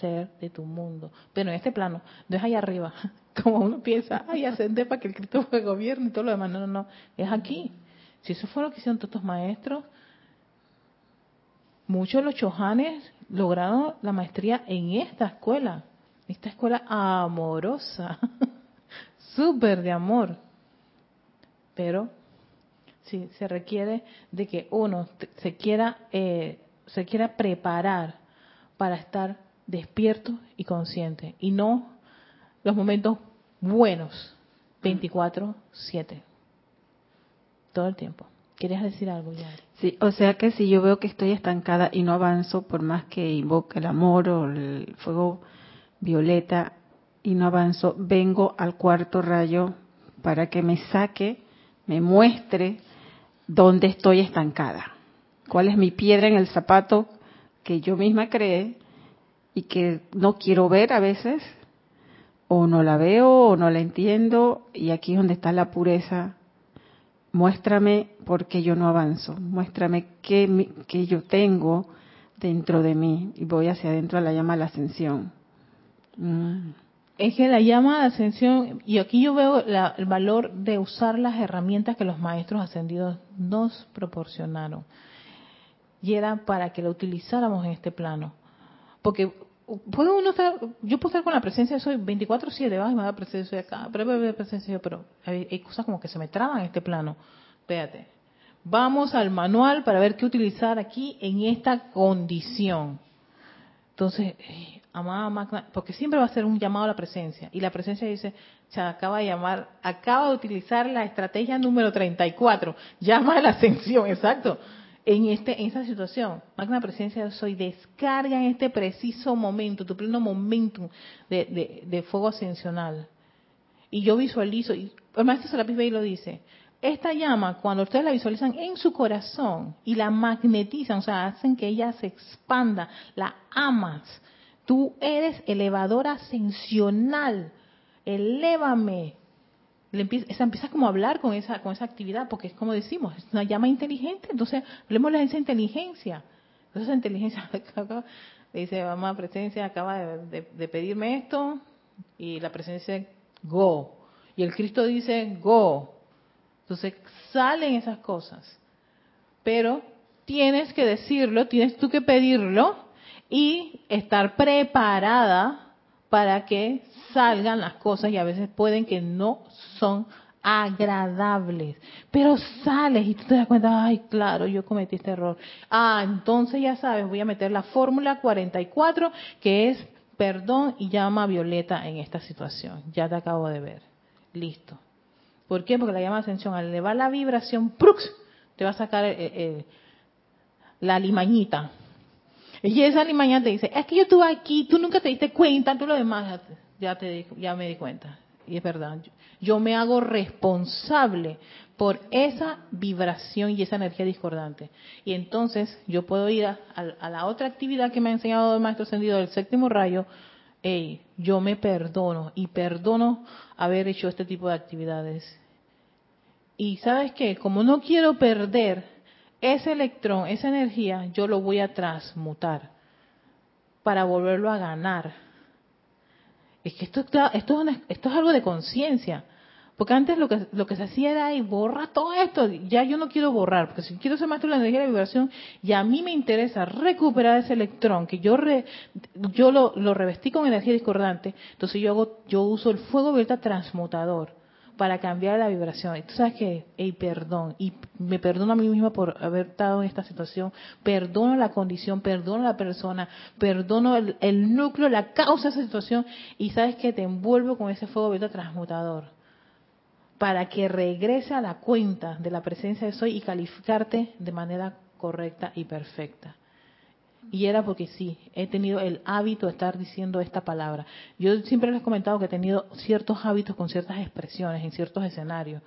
ser, de tu mundo. Pero en este plano, no es allá arriba, como uno piensa, ay, ascender para que el Cristo gobierne y todo lo demás. No, no, no, es aquí. Si eso fue lo que hicieron todos estos maestros, muchos de los chojanes lograron la maestría en esta escuela, esta escuela amorosa, súper de amor. Pero sí, se requiere de que uno se quiera eh, se quiera preparar para estar despierto y consciente y no los momentos buenos 24/7 todo el tiempo. ¿Querías decir algo ya? Sí, o sea que si yo veo que estoy estancada y no avanzo por más que invoque el amor o el fuego violeta y no avanzo, vengo al cuarto rayo para que me saque, me muestre dónde estoy estancada cuál es mi piedra en el zapato que yo misma creé y que no quiero ver a veces, o no la veo o no la entiendo, y aquí es donde está la pureza. Muéstrame por qué yo no avanzo, muéstrame qué, qué yo tengo dentro de mí, y voy hacia adentro a la llama de la ascensión. Es que la llama de ascensión, y aquí yo veo el valor de usar las herramientas que los maestros ascendidos nos proporcionaron y era para que lo utilizáramos en este plano. Porque puede uno estar, yo puedo estar con la presencia de soy 24-7, va, y me da presencia de acá, pero, presencia pero hay, cosas como que se me traban en este plano. Espérate. Vamos al manual para ver qué utilizar aquí en esta condición. Entonces, amada magna, porque siempre va a ser un llamado a la presencia. Y la presencia dice, se acaba de llamar, acaba de utilizar la estrategia número 34, llama a la ascensión, exacto en, este, en esta situación. Magna presencia soy, descarga en este preciso momento, tu pleno momento de, de, fuego ascensional. Y yo visualizo, y el maestro Serapis Bey lo dice, esta llama, cuando ustedes la visualizan en su corazón y la magnetizan, o sea, hacen que ella se expanda, la amas, tú eres elevador ascensional, elévame, empieza, empieza como a hablar con esa, con esa actividad, porque es como decimos, es una llama inteligente, entonces hablemos de esa inteligencia. Entonces esa inteligencia dice, mamá, presencia acaba de, pedirme esto, y la presencia go. Y el Cristo dice, go. Entonces salen esas cosas. Pero tienes que decirlo, tienes tú que pedirlo y estar preparada para que salgan las cosas y a veces pueden que no son agradables, pero sales y tú te das cuenta, ay, claro, yo cometí este error. Ah, entonces ya sabes, voy a meter la fórmula 44 que es perdón y llama a Violeta en esta situación. Ya te acabo de ver. Listo. ¿Por qué? Porque la llama de ascensión, al elevar la vibración, ¡prux! te va a sacar eh, eh, la limañita. Y esa limaña te dice, es que yo estuve aquí, tú nunca te diste cuenta, tú lo demás ya, te, ya me di cuenta. Y es verdad, yo me hago responsable por esa vibración y esa energía discordante. Y entonces yo puedo ir a, la otra actividad que me ha enseñado el maestro ascendido del séptimo rayo, hey, yo me perdono y perdono haber hecho este tipo de actividades. Y sabes qué, como no quiero perder ese electrón, esa energía, yo lo voy a transmutar para volverlo a ganar es que esto, esto, es, algo de conciencia. Porque antes lo que, lo que se hacía era, y borra todo esto. Ya yo no quiero borrar, porque si quiero ser maestro de la energía de la vibración, y a mí me interesa recuperar ese electrón, que yo yo lo, revestí con energía discordante, entonces yo hago, yo uso el fuego violeta transmutador, para cambiar la vibración. Y tú sabes que, perdón, y me perdono a mí misma por haber estado en esta situación, perdono la condición, perdono la persona, perdono el, núcleo, la causa de esa situación, y sabes que te envuelvo con ese fuego violeta transmutador para que regrese a la cuenta de la presencia de soy y calificarte de manera correcta y perfecta. Y era porque sí, he tenido el hábito de estar diciendo esta palabra. Yo siempre les he comentado que he tenido ciertos hábitos con ciertas expresiones en ciertos escenarios.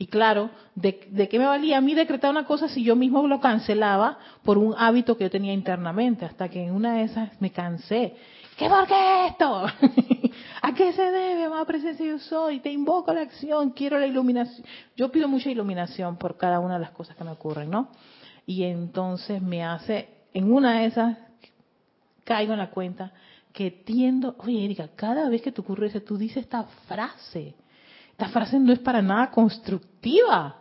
Y claro, ¿de, ¿de, qué me valía a mí decretar una cosa si yo mismo lo cancelaba por un hábito que yo tenía internamente? Hasta que en una de esas me cansé. ¿Qué por qué esto? ¿A qué se debe, más presencia yo soy? Te invoco a la acción, quiero la iluminación. Yo pido mucha iluminación por cada una de las cosas que me ocurren, ¿no? Y entonces me hace en una de esas caigo en la cuenta que tiendo, oye Erika, cada vez que te ocurre eso, tú dices esta frase. Esta frase no es para nada constructiva.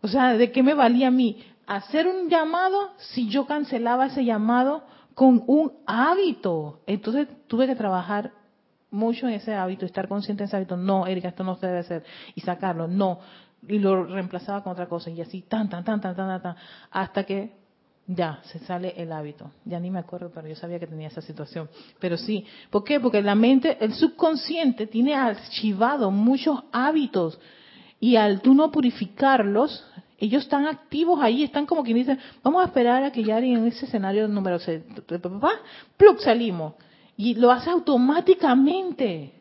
O sea, ¿de qué me valía a mí hacer un llamado si yo cancelaba ese llamado con un hábito? Entonces tuve que trabajar mucho en ese hábito, estar consciente de ese hábito. No, Erika, esto no se debe hacer. Y sacarlo, no. Y lo reemplazaba con otra cosa. Y así, tan, tan, tan, tan, tan, tan, hasta que ya, se sale el hábito. Ya ni me acuerdo, pero yo sabía que tenía esa situación. Pero sí, ¿por qué? Porque la mente, el subconsciente tiene archivado muchos hábitos y al tú no purificarlos, ellos están activos ahí, están como quien dice, vamos a esperar a que ya en ese escenario número 6, plug salimos. Y lo hace automáticamente.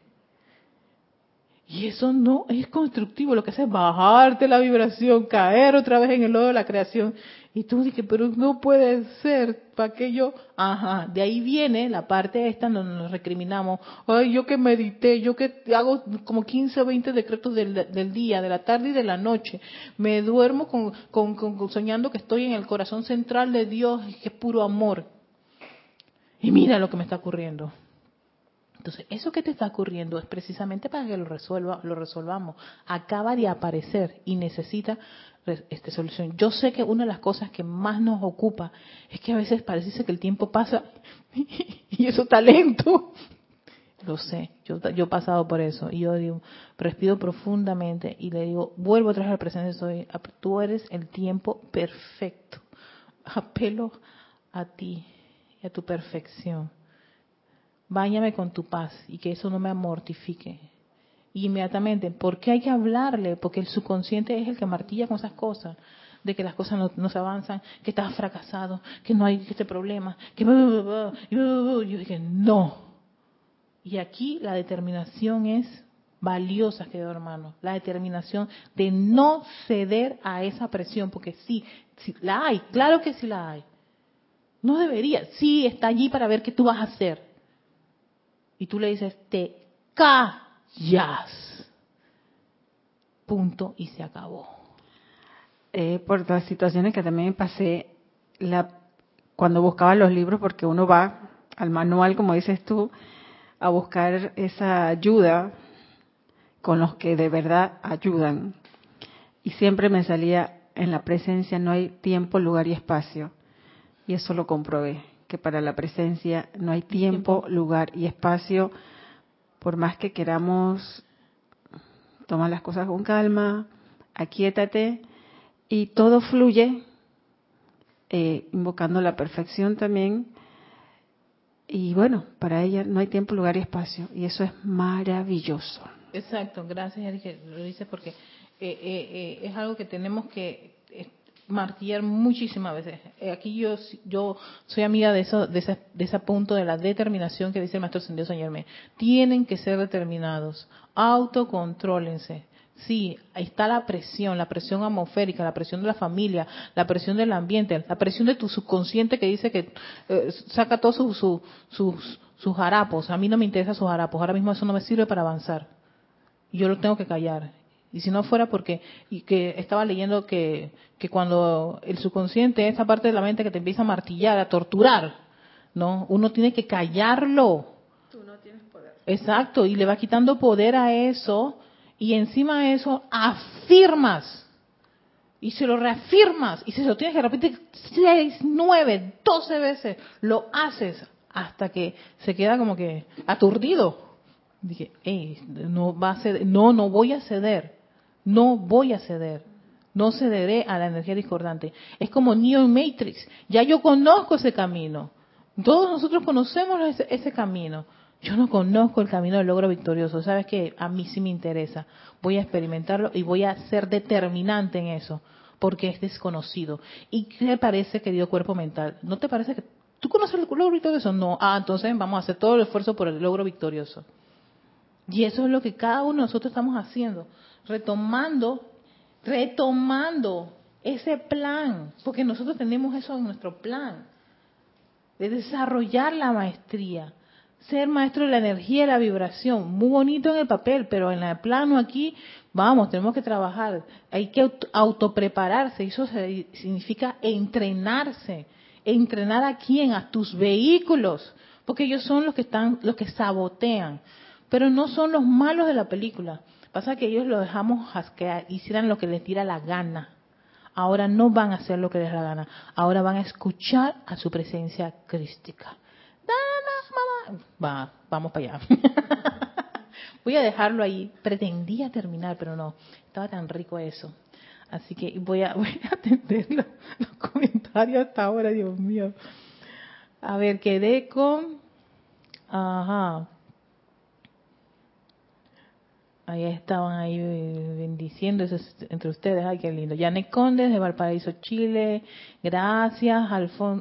Y eso no es constructivo, lo que hace es bajarte la vibración, caer otra vez en el lodo de la creación y tú dices, pero no puede ser, ¿para qué yo? Ajá, de ahí viene la parte esta donde nos recriminamos. Ay, yo que medité, yo que hago como 15 o 20 decretos del, día, de la tarde y de la noche. Me duermo con, con, soñando que estoy en el corazón central de Dios, que es puro amor. Y mira lo que me está ocurriendo. Entonces, eso que te está ocurriendo es precisamente para que lo resuelva, lo resolvamos. Acaba de aparecer y necesita este, solución. Yo sé que una de las cosas que más nos ocupa es que a veces parece que el tiempo pasa y eso está lento. Lo sé, yo, yo he pasado por eso. Y yo digo, respiro profundamente y le digo, vuelvo a traer al presente, soy, tú eres el tiempo perfecto. Apelo a ti y a tu perfección. Báñame con tu paz y que eso no me amortifique inmediatamente. ¿Por qué hay que hablarle? Porque el subconsciente es el que martilla con esas cosas, de que las cosas no, se avanzan, que estás fracasado, que no hay este problema, que... Yo dije, no. Y aquí la determinación es valiosa, querido hermano, la determinación de no ceder a esa presión, porque sí, sí, la hay, claro que sí la hay. No debería, sí está allí para ver qué tú vas a hacer. Y tú le dices, te ca jazz. Punto y se acabó. Eh, por las situaciones que también pasé la, cuando buscaba los libros, porque uno va al manual, como dices tú, a buscar esa ayuda con los que de verdad ayudan. Y siempre me salía en la presencia no hay tiempo, lugar y espacio. Y eso lo comprobé, que para la presencia no hay tiempo, lugar y espacio por más que queramos tomar las cosas con calma, aquíétate y todo fluye, eh, invocando la perfección también. Y bueno, para ella no hay tiempo, lugar y espacio, y eso es maravilloso. Exacto, gracias Erika, lo dices porque eh, eh, es algo que tenemos que martillar muchísimas veces. Eh, aquí yo yo soy amiga de de ese, de ese punto de la determinación que dice el maestro Sendido Señor Tienen que ser determinados, autocontrólense. Sí, ahí está la presión, la presión atmosférica, la presión de la familia, la presión del ambiente, la presión de tu subconsciente que dice que eh, saca todos sus, sus, sus harapos. A mí no me interesa sus harapos, ahora mismo eso no me sirve para avanzar. Yo lo tengo que callar. Y si no fuera porque y que estaba leyendo que, que cuando el subconsciente, esa parte de la mente que te empieza a martillar, a torturar, ¿no? Uno tiene que callarlo. Tú no tienes poder. Exacto, y le va quitando poder a eso y encima de eso afirmas y se lo reafirmas y se lo tienes que repetir seis, nueve, doce veces, lo haces hasta que se queda como que aturdido Dije, no va a ceder, no, no voy a ceder, no voy a ceder, no cederé a la energía discordante. Es como Neo en Matrix, ya yo conozco ese camino, todos nosotros conocemos ese, camino. Yo no conozco el camino del logro victorioso, sabes que a mí sí me interesa, voy a experimentarlo y voy a ser determinante en eso, porque es desconocido. ¿Y qué le parece, querido cuerpo mental? ¿No te parece que tú conoces el logro victorioso? No, ah, entonces vamos a hacer todo el esfuerzo por el logro victorioso. Y eso es lo que cada uno de nosotros estamos haciendo, retomando, retomando ese plan, porque nosotros tenemos eso en nuestro plan, de desarrollar la maestría, ser maestro de la energía y la vibración, muy bonito en el papel, pero en el plano aquí, vamos, tenemos que trabajar, hay que autoprepararse, eso significa entrenarse, entrenar a quién, a tus vehículos, porque ellos son los que están, los que sabotean pero no son los malos de la película. Pasa que ellos lo dejamos que hicieran lo que les tira la gana. Ahora no van a hacer lo que les da la gana. Ahora van a escuchar a su presencia crística. mamá. Va, vamos para allá. Voy a dejarlo ahí. Pretendía terminar, pero no. Estaba tan rico eso. Así que voy a, voy a atender los, los comentarios hasta ahora, Dios mío. A ver, quedé con... Ajá. Ahí estaban ahí bendiciendo entre ustedes. Ay, qué lindo. Yanek Condes de Valparaíso, Chile. Gracias.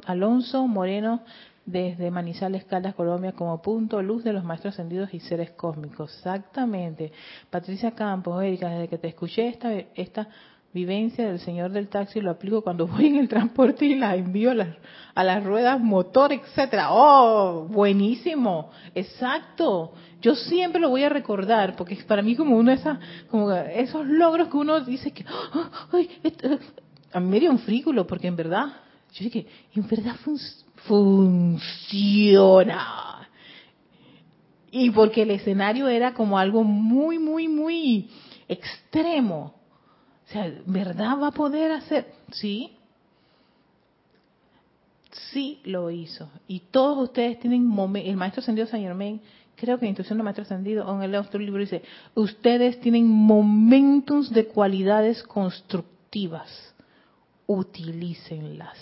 Alonso Moreno desde Manizales, Caldas, Colombia, como punto luz de los maestros ascendidos y seres cósmicos. Exactamente. Patricia Campos, Erika, desde que te escuché esta, esta vivencia del señor del taxi lo aplico cuando voy en el transporte y la envío a las, ruedas motor, etcétera. Oh, buenísimo. Exacto. Yo siempre lo voy a recordar porque es para mí como uno de esas, como esos logros que uno dice que, ay, a mí me dio un frículo porque en verdad, yo dije, en verdad funciona. Y porque el escenario era como algo muy, muy, muy extremo. O sea, ¿verdad va a poder hacer? Sí. Sí lo hizo. Y todos ustedes tienen momentos, el maestro ascendido San Germain, creo que en Instrucción del Maestro Ascendido, en el otro libro dice, ustedes tienen momentos de cualidades constructivas. Utilícenlas.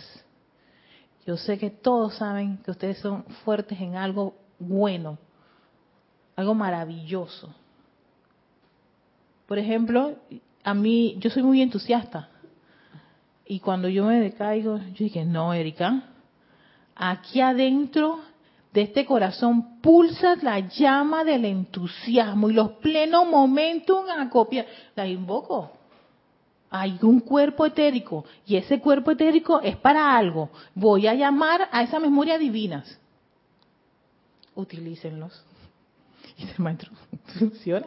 Yo sé que todos saben que ustedes son fuertes en algo bueno, algo maravilloso. Por ejemplo, a mí, yo soy muy entusiasta. Y cuando yo me decaigo, yo dije, no, Erika, aquí adentro de este corazón pulsa la llama del entusiasmo y los plenos momentos acopia. La invoco. Hay un cuerpo etérico y ese cuerpo etérico es para algo. Voy a llamar a esa memoria divinas. Utilícenlos. Y el maestro, funciona.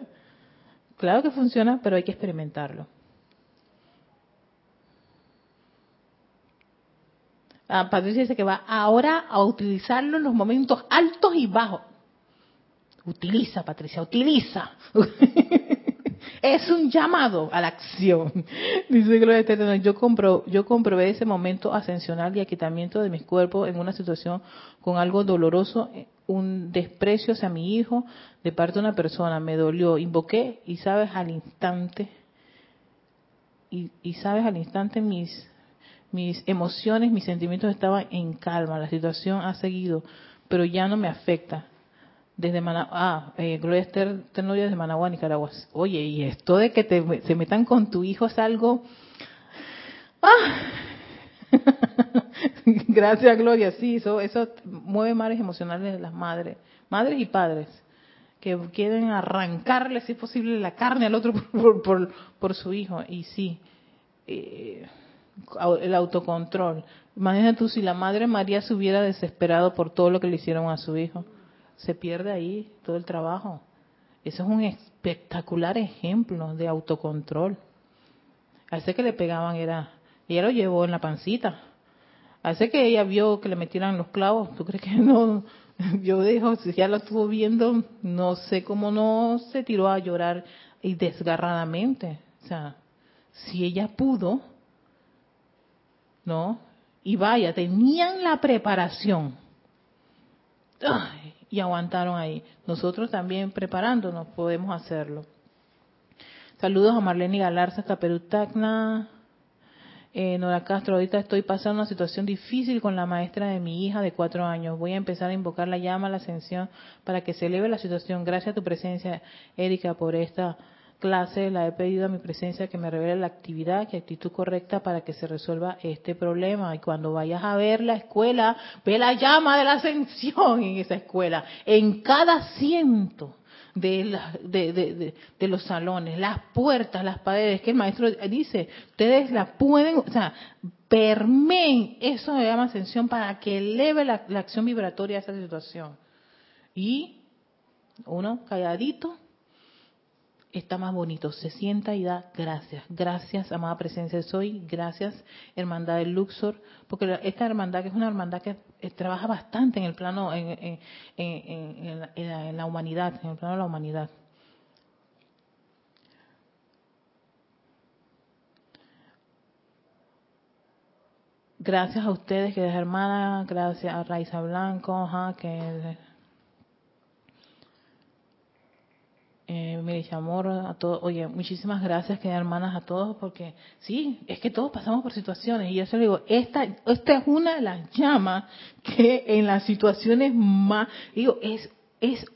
Claro que funciona, pero hay que experimentarlo. Ah, Patricia dice que va ahora a utilizarlo en los momentos altos y bajos. Utiliza, Patricia, utiliza. es un llamado a la acción. Dice Gloria yo, compro, yo comprobé ese momento ascensional y aquietamiento de mis cuerpos en una situación con algo doloroso un desprecio hacia mi hijo de parte de una persona, me dolió, invoqué y sabes al instante, y, sabes al instante mis, mis emociones, mis sentimientos estaban en calma, la situación ha seguido, pero ya no me afecta. Desde Managua, ah, eh, Gloria Esther de Managua, Nicaragua. Oye, y esto de que te, se metan con tu hijo es algo... ¡Ah! Gracias, Gloria. Sí, eso, eso mueve mares emocionales de las madres, madres y padres, que quieren arrancarle, si es posible, la carne al otro por, por, su hijo. Y sí, eh, el autocontrol. Imagínate tú si la madre María se hubiera desesperado por todo lo que le hicieron a su hijo. Se pierde ahí todo el trabajo. Eso es un espectacular ejemplo de autocontrol. A ese que le pegaban era, ella lo llevó en la pancita Hace que ella vio que le metieran los clavos, ¿tú crees que no? Yo dejo, si ya lo estuvo viendo, no sé cómo no se tiró a llorar y desgarradamente. O sea, si ella pudo, ¿no? Y vaya, tenían la preparación. y aguantaron ahí. Nosotros también preparándonos podemos hacerlo. Saludos a Marlene Galarza hasta Perú Tacna. Eh, Nora Castro, ahorita estoy pasando una situación difícil con la maestra de mi hija de cuatro años. Voy a empezar a invocar la llama, la ascensión, para que se eleve la situación. Gracias a tu presencia, Erika, por esta clase. La he pedido a mi presencia que me revele la actividad y actitud correcta para que se resuelva este problema. Y cuando vayas a ver la escuela, ve la llama de la ascensión en esa escuela. En cada asiento de, de, de, los salones, las puertas, las paredes, que el maestro dice, ustedes la pueden, o sea, permeen, eso se llama ascensión para que eleve la, la acción vibratoria a esa situación. Y uno calladito, está más bonito, se sienta y da gracias. Gracias, amada presencia de Soy, gracias, hermandad del Luxor, porque esta hermandad que es una hermandad que eh, trabaja bastante en el plano, en, en, la, humanidad, en el plano de la humanidad. Gracias a ustedes, que es hermana, gracias a Raiza Blanco, que eh, mire, amor a todos. Oye, muchísimas gracias, que hermanas, a todos, porque sí, es que todos pasamos por situaciones. Y yo se lo digo, esta, esta es una de las llamas que en las situaciones más, digo, es, es,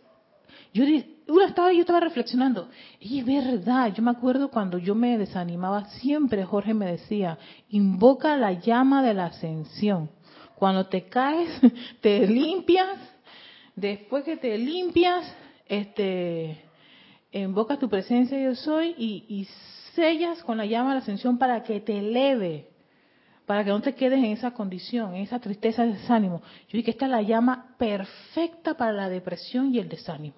yo una estaba, yo estaba reflexionando, y es verdad, yo me acuerdo cuando yo me desanimaba, siempre Jorge me decía, invoca la llama de la ascensión. Cuando te caes, te limpias, después que te limpias, este, invoca tu presencia yo soy y, sellas con la llama la ascensión para que te eleve, para que no te quedes en esa condición, en esa tristeza, desánimo. Yo dije que esta es la llama perfecta para la depresión y el desánimo.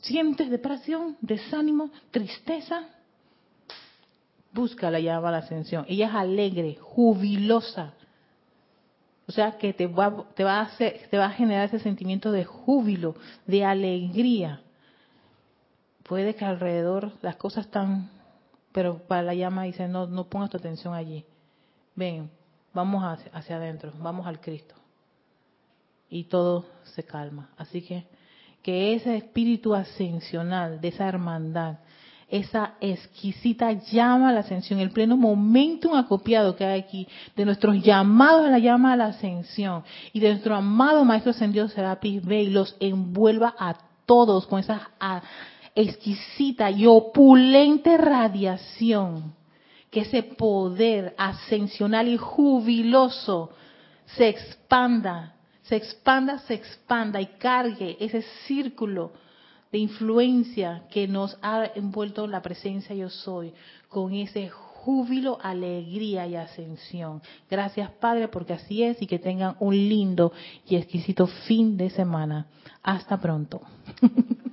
¿Sientes depresión, desánimo, tristeza? Busca la llama de la ascensión. Ella es alegre, jubilosa. O sea que te va, te va a hacer, te va a generar ese sentimiento de júbilo, de alegría puede que alrededor las cosas están, pero para la llama dice, no, no pongas tu atención allí. Ven, vamos hacia, adentro, vamos al Cristo. Y todo se calma. Así que que ese espíritu ascensional de esa hermandad, esa exquisita llama a la ascensión, el pleno momentum acopiado que hay aquí, de nuestros llamados a la llama a la ascensión y de nuestro amado Maestro Ascendido Serapis ve y los envuelva a todos con esa exquisita y opulente radiación, que ese poder ascensional y jubiloso se expanda, se expanda, se expanda y cargue ese círculo de influencia que nos ha envuelto la presencia yo soy, con ese júbilo, alegría y ascensión. Gracias Padre porque así es y que tengan un lindo y exquisito fin de semana. Hasta pronto.